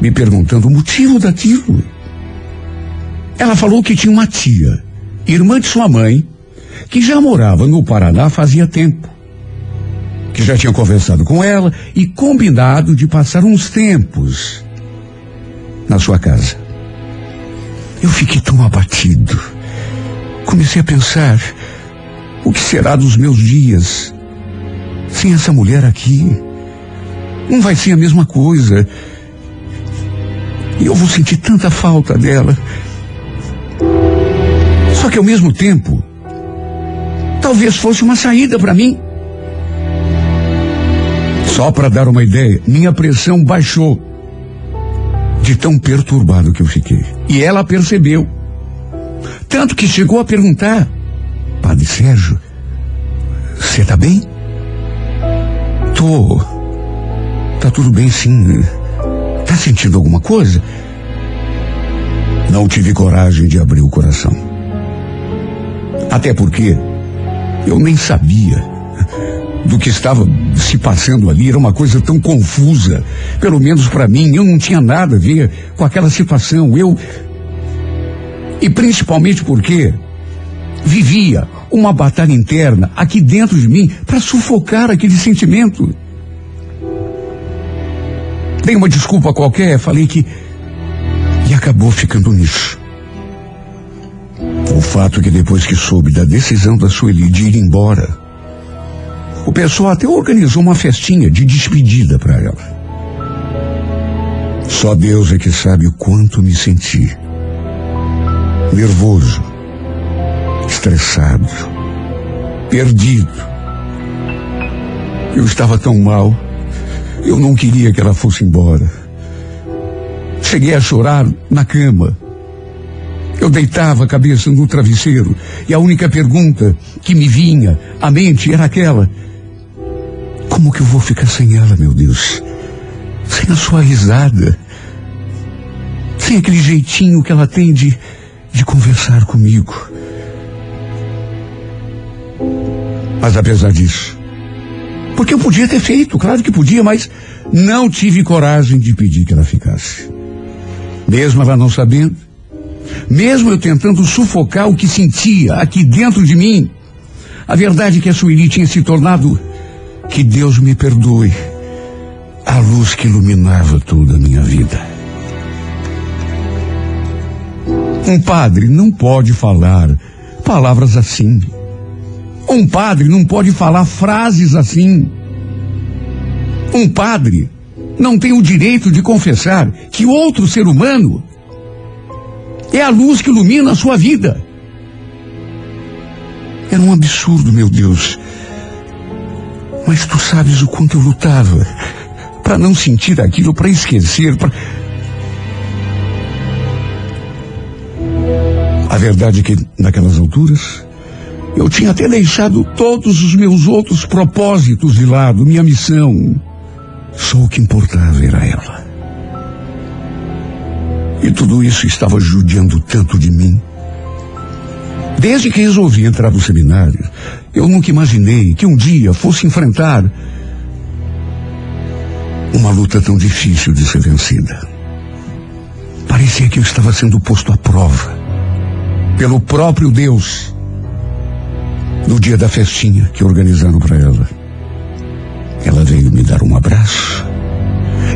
Me perguntando o motivo daquilo. Ela falou que tinha uma tia, irmã de sua mãe, que já morava no Paraná fazia tempo. Que já tinha conversado com ela e combinado de passar uns tempos na sua casa. Eu fiquei tão abatido. Comecei a pensar: o que será dos meus dias sem essa mulher aqui? Não vai ser a mesma coisa. E eu vou sentir tanta falta dela. Só que ao mesmo tempo, talvez fosse uma saída para mim. Só para dar uma ideia, minha pressão baixou de tão perturbado que eu fiquei. E ela percebeu. Tanto que chegou a perguntar: Padre Sérgio, você tá bem? Tô. Tá tudo bem sim. Tá sentindo alguma coisa? Não tive coragem de abrir o coração. Até porque eu nem sabia do que estava se passando ali. Era uma coisa tão confusa. Pelo menos para mim, eu não tinha nada a ver com aquela situação. Eu. E principalmente porque vivia uma batalha interna aqui dentro de mim para sufocar aquele sentimento. Dei uma desculpa qualquer, falei que. E acabou ficando nisso. O fato é que depois que soube da decisão da Sueli de ir embora, o pessoal até organizou uma festinha de despedida para ela. Só Deus é que sabe o quanto me senti. Nervoso, estressado, perdido. Eu estava tão mal. Eu não queria que ela fosse embora. Cheguei a chorar na cama. Eu deitava a cabeça no travesseiro e a única pergunta que me vinha à mente era aquela: Como que eu vou ficar sem ela, meu Deus? Sem a sua risada. Sem aquele jeitinho que ela tem de, de conversar comigo. Mas apesar disso, porque eu podia ter feito, claro que podia, mas não tive coragem de pedir que ela ficasse. Mesmo ela não sabendo, mesmo eu tentando sufocar o que sentia aqui dentro de mim, a verdade é que a Sueli tinha se tornado, que Deus me perdoe, a luz que iluminava toda a minha vida. Um padre não pode falar palavras assim. Um padre não pode falar frases assim. Um padre não tem o direito de confessar que outro ser humano é a luz que ilumina a sua vida. Era um absurdo, meu Deus. Mas tu sabes o quanto eu lutava para não sentir aquilo, para esquecer, para. A verdade é que, naquelas alturas, eu tinha até deixado todos os meus outros propósitos de lado, minha missão. Só o que importava era ela. E tudo isso estava judiando tanto de mim. Desde que resolvi entrar no seminário, eu nunca imaginei que um dia fosse enfrentar uma luta tão difícil de ser vencida. Parecia que eu estava sendo posto à prova pelo próprio Deus no dia da festinha que organizaram para ela. Ela veio me dar um abraço.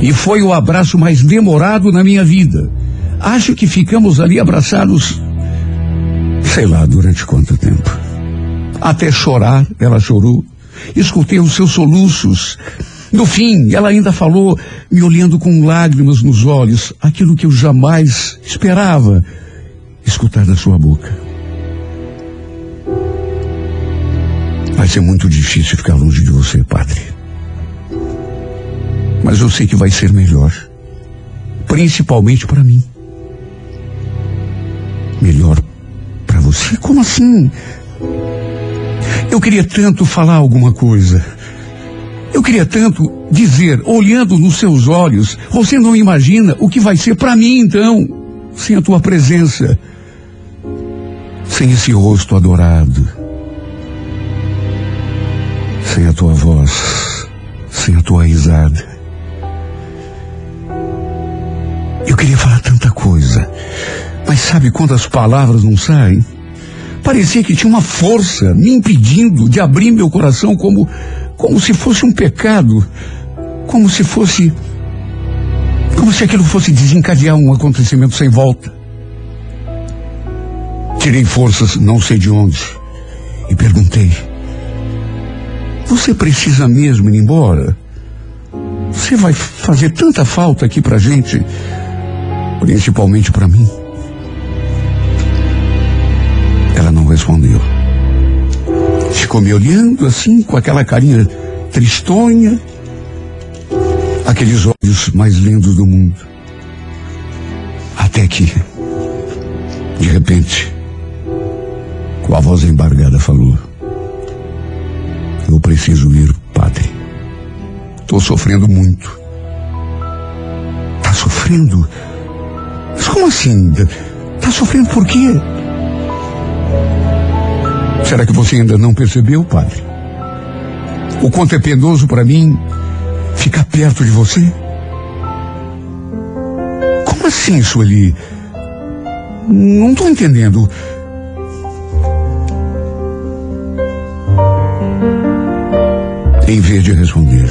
E foi o abraço mais demorado na minha vida. Acho que ficamos ali abraçados, sei lá durante quanto tempo. Até chorar, ela chorou. Escutei os seus soluços. No fim, ela ainda falou, me olhando com lágrimas nos olhos, aquilo que eu jamais esperava escutar da sua boca. Vai ser muito difícil ficar longe de você, padre. Mas eu sei que vai ser melhor. Principalmente para mim. Melhor você? Como assim? Eu queria tanto falar alguma coisa. Eu queria tanto dizer, olhando nos seus olhos, você não imagina o que vai ser para mim então, sem a tua presença, sem esse rosto adorado, sem a tua voz, sem a tua risada. Eu queria falar tanta coisa, mas sabe quando as palavras não saem? Parecia que tinha uma força me impedindo de abrir meu coração como, como se fosse um pecado, como se fosse, como se aquilo fosse desencadear um acontecimento sem volta. Tirei forças, não sei de onde, e perguntei: Você precisa mesmo ir embora? Você vai fazer tanta falta aqui pra gente, principalmente pra mim. Respondeu. Ficou me olhando assim, com aquela carinha tristonha, aqueles olhos mais lindos do mundo. Até que, de repente, com a voz embargada, falou: Eu preciso ir, padre. Estou sofrendo muito. Tá sofrendo? Mas como assim? Tá sofrendo por quê? Será que você ainda não percebeu, padre? O quanto é penoso para mim ficar perto de você? Como assim, Sueli? Não estou entendendo. Em vez de responder,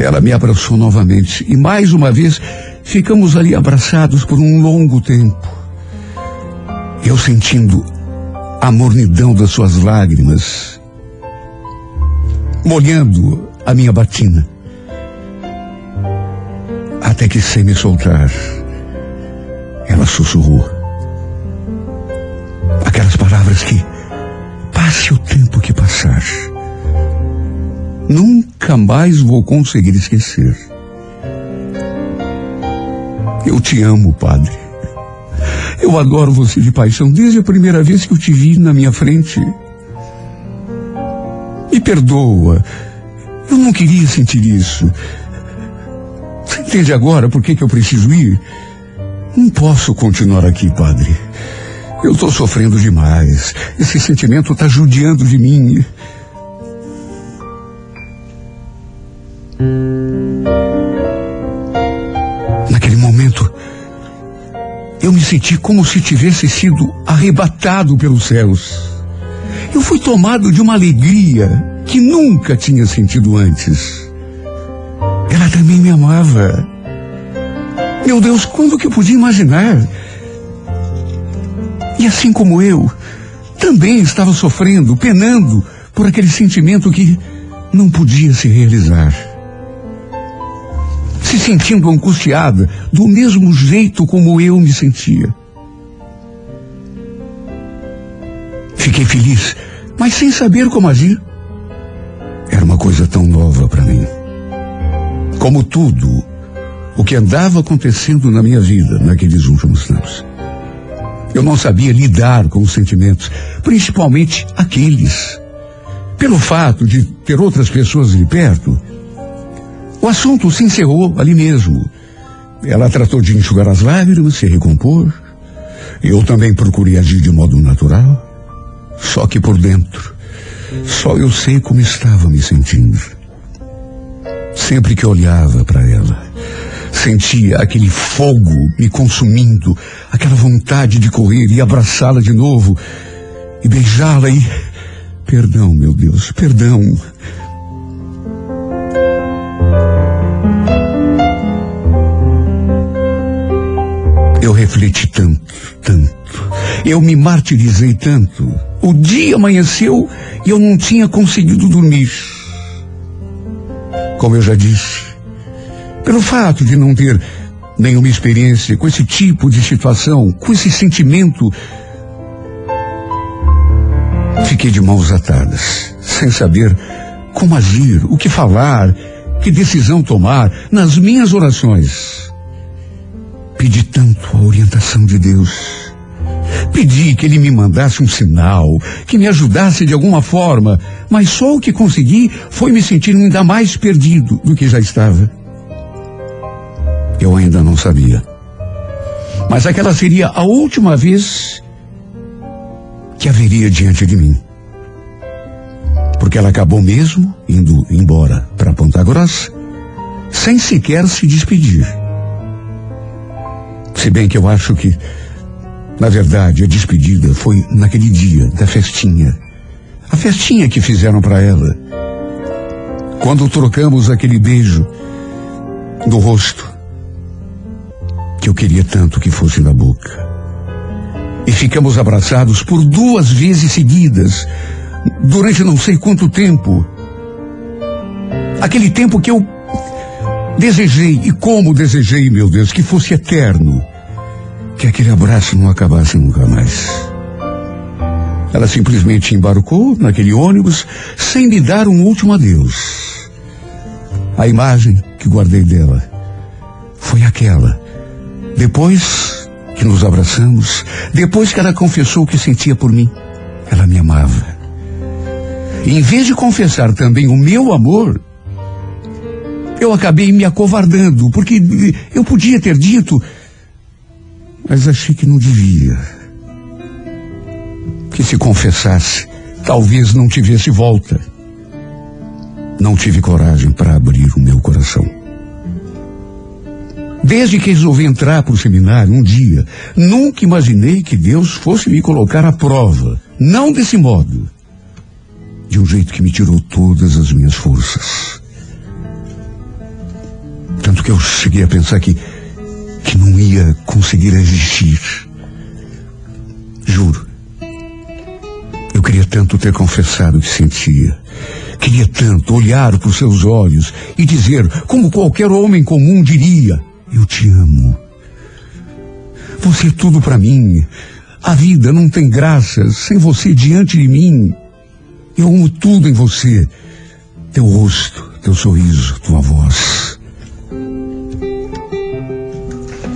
ela me abraçou novamente e mais uma vez ficamos ali abraçados por um longo tempo. Eu sentindo a mornidão das suas lágrimas, molhando a minha batina. Até que sem me soltar, ela sussurrou. Aquelas palavras que, passe o tempo que passar, nunca mais vou conseguir esquecer. Eu te amo, Padre. Eu adoro você de paixão desde a primeira vez que eu te vi na minha frente. Me perdoa. Eu não queria sentir isso. Você entende agora por que, que eu preciso ir? Não posso continuar aqui, Padre. Eu estou sofrendo demais. Esse sentimento está judiando de mim. Senti como se tivesse sido arrebatado pelos céus. Eu fui tomado de uma alegria que nunca tinha sentido antes. Ela também me amava. Meu Deus, quando que eu podia imaginar? E assim como eu, também estava sofrendo, penando por aquele sentimento que não podia se realizar. Se sentindo angustiada do mesmo jeito como eu me sentia. Fiquei feliz, mas sem saber como agir. Era uma coisa tão nova para mim. Como tudo o que andava acontecendo na minha vida naqueles últimos anos. Eu não sabia lidar com os sentimentos, principalmente aqueles. Pelo fato de ter outras pessoas ali perto, o assunto se encerrou ali mesmo. Ela tratou de enxugar as lágrimas, se recompor. Eu também procurei agir de modo natural. Só que por dentro, só eu sei como estava me sentindo. Sempre que olhava para ela, sentia aquele fogo me consumindo, aquela vontade de correr e abraçá-la de novo e beijá-la e. Perdão, meu Deus, perdão. Eu refleti tanto, tanto. Eu me martirizei tanto. O dia amanheceu e eu não tinha conseguido dormir. Como eu já disse, pelo fato de não ter nenhuma experiência com esse tipo de situação, com esse sentimento, fiquei de mãos atadas, sem saber como agir, o que falar, que decisão tomar nas minhas orações. Pedi tanto a orientação de Deus. Pedi que ele me mandasse um sinal, que me ajudasse de alguma forma, mas só o que consegui foi me sentir ainda mais perdido do que já estava. Eu ainda não sabia. Mas aquela seria a última vez que haveria diante de mim. Porque ela acabou mesmo indo embora para Ponta Grossa, sem sequer se despedir. Se bem que eu acho que, na verdade, a despedida foi naquele dia da festinha. A festinha que fizeram para ela. Quando trocamos aquele beijo do rosto que eu queria tanto que fosse na boca. E ficamos abraçados por duas vezes seguidas, durante não sei quanto tempo. Aquele tempo que eu desejei, e como desejei, meu Deus, que fosse eterno. Que aquele abraço não acabasse nunca mais. Ela simplesmente embarcou naquele ônibus sem me dar um último adeus. A imagem que guardei dela foi aquela Depois que nos abraçamos, depois que ela confessou o que sentia por mim, ela me amava. E em vez de confessar também o meu amor, eu acabei me acovardando, porque eu podia ter dito, mas achei que não devia. Que se confessasse, talvez não tivesse volta. Não tive coragem para abrir o meu coração. Desde que resolvi entrar para o seminário um dia, nunca imaginei que Deus fosse me colocar à prova. Não desse modo. De um jeito que me tirou todas as minhas forças. Tanto que eu cheguei a pensar que, que não ia conseguir resistir. Juro. Eu queria tanto ter confessado o que sentia. Queria tanto olhar para os seus olhos e dizer, como qualquer homem comum diria, eu te amo. Você é tudo para mim. A vida não tem graça sem você diante de mim. Eu amo tudo em você. Teu rosto, teu sorriso, tua voz.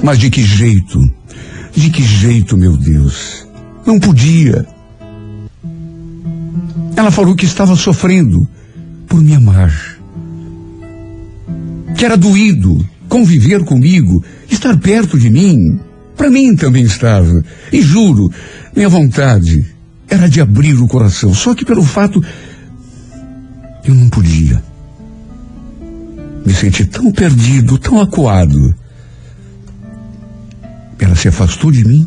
Mas de que jeito? De que jeito, meu Deus? Não podia. Ela falou que estava sofrendo por me amar. Que era doído conviver comigo, estar perto de mim. Para mim também estava. E juro, minha vontade era de abrir o coração. Só que pelo fato, eu não podia. Me senti tão perdido, tão acuado. Ela se afastou de mim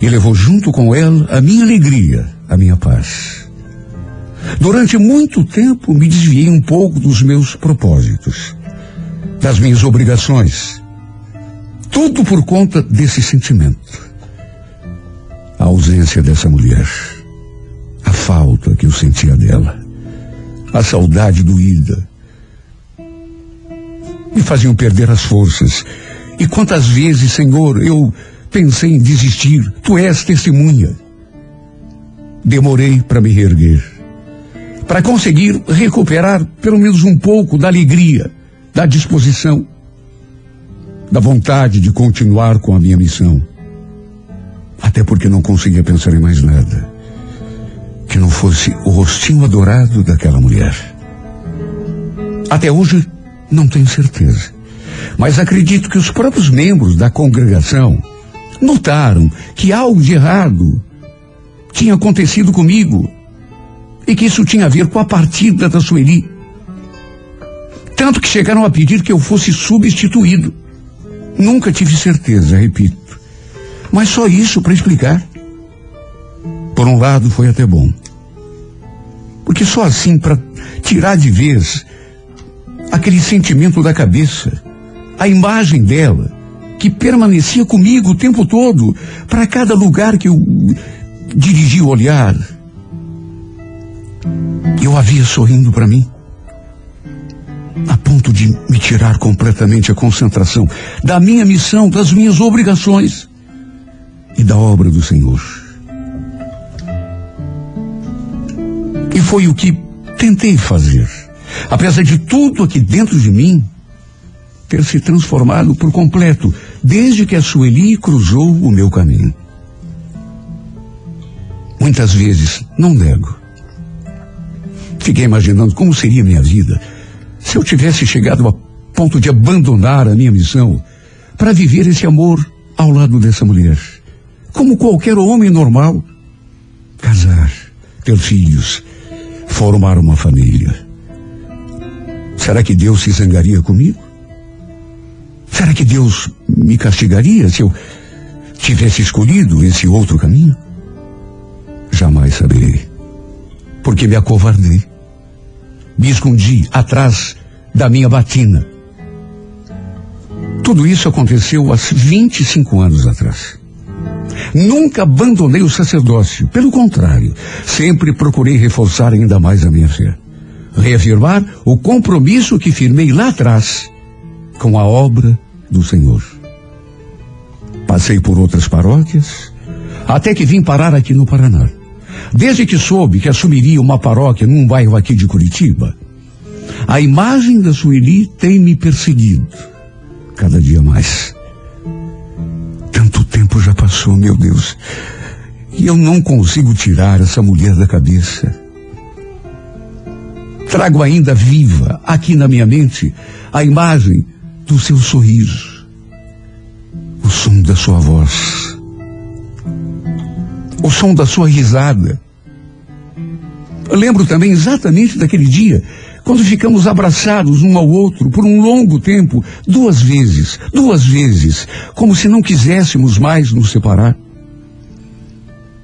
e levou junto com ela a minha alegria, a minha paz. Durante muito tempo me desviei um pouco dos meus propósitos, das minhas obrigações. Tudo por conta desse sentimento. A ausência dessa mulher. A falta que eu sentia dela. A saudade doída. Me faziam perder as forças. E quantas vezes, Senhor, eu pensei em desistir. Tu és testemunha. Demorei para me reerguer. Para conseguir recuperar pelo menos um pouco da alegria, da disposição, da vontade de continuar com a minha missão. Até porque não conseguia pensar em mais nada que não fosse o rostinho adorado daquela mulher. Até hoje não tenho certeza, mas acredito que os próprios membros da congregação notaram que algo de errado tinha acontecido comigo e que isso tinha a ver com a partida da Sueli. Tanto que chegaram a pedir que eu fosse substituído. Nunca tive certeza, repito. Mas só isso para explicar. Por um lado, foi até bom. Porque só assim, para tirar de vez aquele sentimento da cabeça, a imagem dela, que permanecia comigo o tempo todo, para cada lugar que eu dirigi o olhar, eu a via sorrindo para mim, a ponto de me tirar completamente a concentração da minha missão, das minhas obrigações e da obra do Senhor. E foi o que tentei fazer. Apesar de tudo aqui dentro de mim ter se transformado por completo, desde que a Sueli cruzou o meu caminho. Muitas vezes, não nego. Fiquei imaginando como seria minha vida se eu tivesse chegado a ponto de abandonar a minha missão para viver esse amor ao lado dessa mulher. Como qualquer homem normal, casar, ter filhos, formar uma família. Será que Deus se zangaria comigo? Será que Deus me castigaria se eu tivesse escolhido esse outro caminho? Jamais saberei. Porque me acovardei. Me escondi atrás da minha batina. Tudo isso aconteceu há 25 anos atrás. Nunca abandonei o sacerdócio. Pelo contrário, sempre procurei reforçar ainda mais a minha fé. Reafirmar o compromisso que firmei lá atrás com a obra do Senhor. Passei por outras paróquias, até que vim parar aqui no Paraná. Desde que soube que assumiria uma paróquia num bairro aqui de Curitiba, a imagem da Sueli tem me perseguido cada dia mais. passou, meu Deus. E eu não consigo tirar essa mulher da cabeça. Trago ainda viva, aqui na minha mente, a imagem do seu sorriso, o som da sua voz, o som da sua risada. Eu lembro também exatamente daquele dia, quando ficamos abraçados um ao outro por um longo tempo, duas vezes, duas vezes, como se não quiséssemos mais nos separar.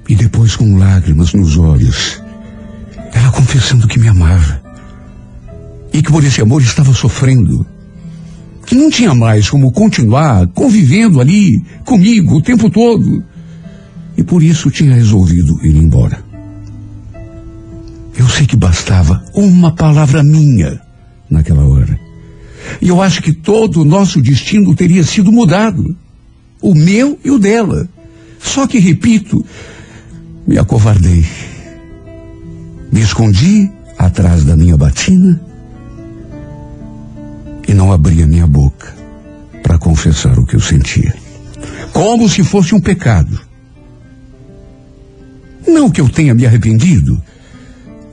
E depois, com lágrimas nos olhos, ela confessando que me amava e que por esse amor estava sofrendo. Que não tinha mais como continuar convivendo ali comigo o tempo todo. E por isso tinha resolvido ir embora. Eu sei que bastava uma palavra minha naquela hora. E eu acho que todo o nosso destino teria sido mudado. O meu e o dela. Só que, repito, me acovardei. Me escondi atrás da minha batina e não abri a minha boca para confessar o que eu sentia. Como se fosse um pecado. Não que eu tenha me arrependido,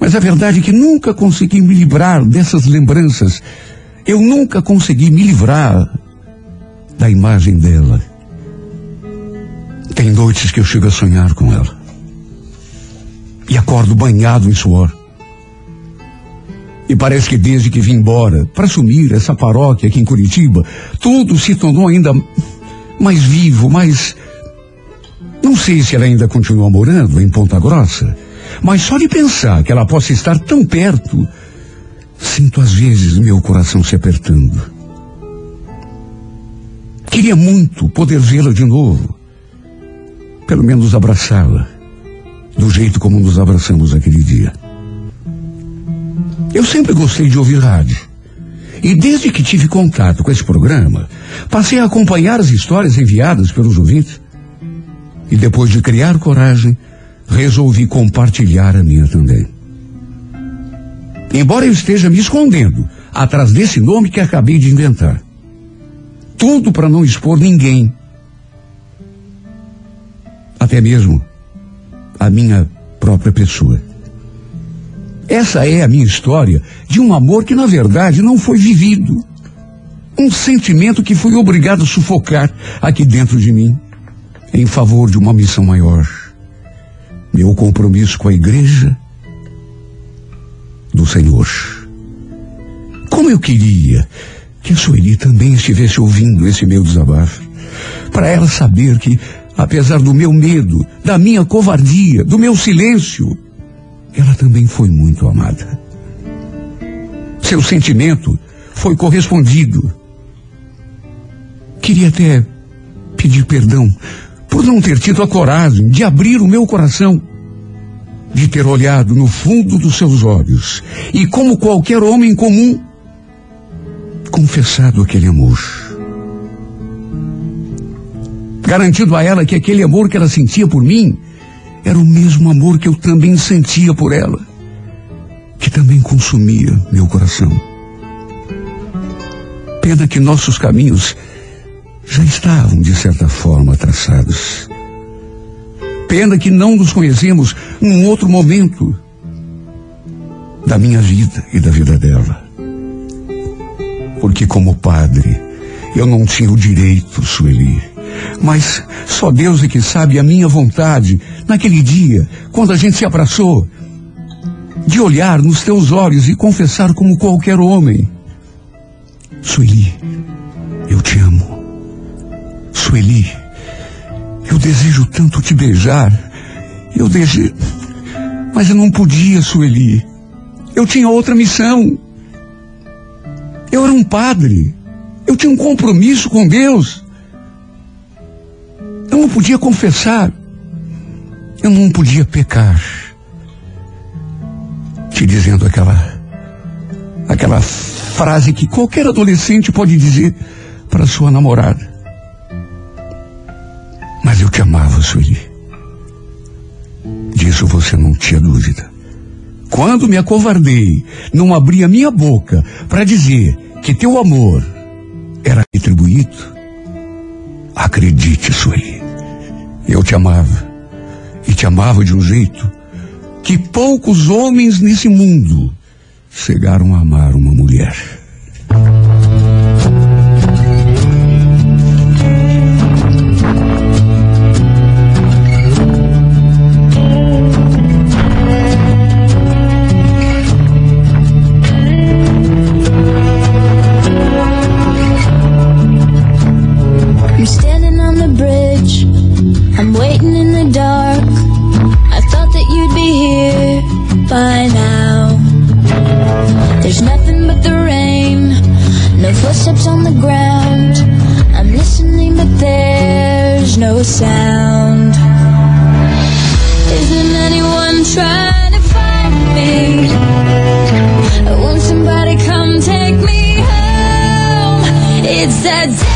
mas a verdade é que nunca consegui me livrar dessas lembranças. Eu nunca consegui me livrar da imagem dela. Tem noites que eu chego a sonhar com ela. E acordo banhado em suor. E parece que desde que vim embora para assumir essa paróquia aqui em Curitiba, tudo se tornou ainda mais vivo, mais. Não sei se ela ainda continua morando em Ponta Grossa, mas só de pensar que ela possa estar tão perto, sinto às vezes meu coração se apertando. Queria muito poder vê-la de novo, pelo menos abraçá-la, do jeito como nos abraçamos aquele dia. Eu sempre gostei de ouvir rádio. E desde que tive contato com esse programa, passei a acompanhar as histórias enviadas pelos ouvintes. E depois de criar coragem, resolvi compartilhar a minha também. Embora eu esteja me escondendo atrás desse nome que acabei de inventar. Tudo para não expor ninguém. Até mesmo a minha própria pessoa. Essa é a minha história de um amor que na verdade não foi vivido. Um sentimento que fui obrigado a sufocar aqui dentro de mim, em favor de uma missão maior. Meu compromisso com a igreja do Senhor. Como eu queria que a Sueli também estivesse ouvindo esse meu desabafo, para ela saber que, apesar do meu medo, da minha covardia, do meu silêncio, ela também foi muito amada. Seu sentimento foi correspondido. Queria até pedir perdão por não ter tido a coragem de abrir o meu coração, de ter olhado no fundo dos seus olhos e, como qualquer homem comum, confessado aquele amor. Garantido a ela que aquele amor que ela sentia por mim era o mesmo amor que eu também sentia por ela, que também consumia meu coração. Pena que nossos caminhos já estavam, de certa forma, traçados. Pena que não nos conhecemos num outro momento da minha vida e da vida dela. Porque, como padre, eu não tinha o direito, Sueli, mas só Deus é que sabe a minha vontade naquele dia, quando a gente se abraçou, de olhar nos teus olhos e confessar como qualquer homem. Sueli, eu te amo. Sueli, eu desejo tanto te beijar. Eu desejo. Mas eu não podia, Sueli. Eu tinha outra missão. Eu era um padre. Eu tinha um compromisso com Deus. Eu não podia confessar. Eu não podia pecar. Te dizendo aquela aquela frase que qualquer adolescente pode dizer para sua namorada. Mas eu te amava, Sueli. Disso você não tinha dúvida. Quando me acovardei, não abri a minha boca para dizer que teu amor era retribuído, acredite, Sueli, Eu te amava. E te amava de um jeito que poucos homens nesse mundo chegaram a amar uma mulher. By now. There's nothing but the rain, no footsteps on the ground. I'm listening, but there's no sound. Isn't anyone trying to find me? Won't somebody come take me home? It's that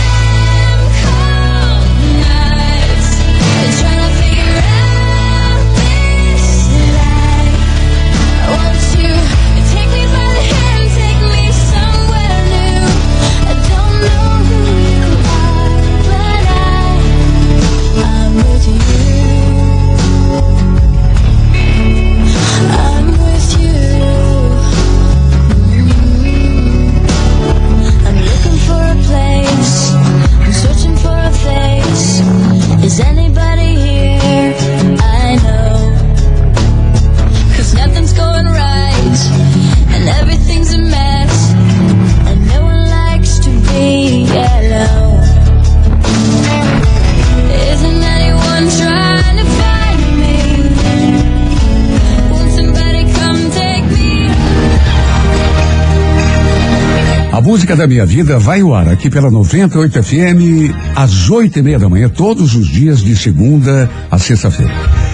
da minha vida vai ao ar aqui pela 98 FM às oito e meia da manhã, todos os dias de segunda a sexta-feira.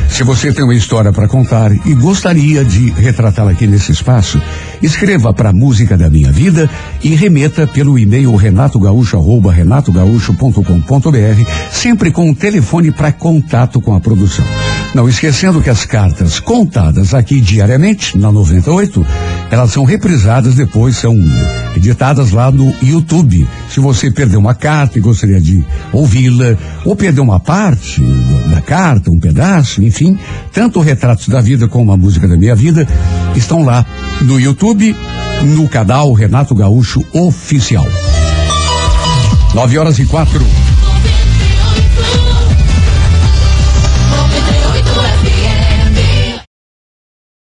Se você tem uma história para contar e gostaria de retratá-la aqui nesse espaço, escreva para música da minha vida e remeta pelo e-mail renatogaúcho@renatogaúcho.com.br, sempre com o telefone para contato com a produção. Não esquecendo que as cartas contadas aqui diariamente na 98, elas são reprisadas depois, são editadas lá no YouTube. Se você perdeu uma carta e gostaria de ouvi-la, ou perdeu uma parte da carta, um pedaço, enfim, tanto Retratos da Vida como a Música da Minha Vida estão lá no YouTube, no canal Renato Gaúcho Oficial. Nove horas e quatro.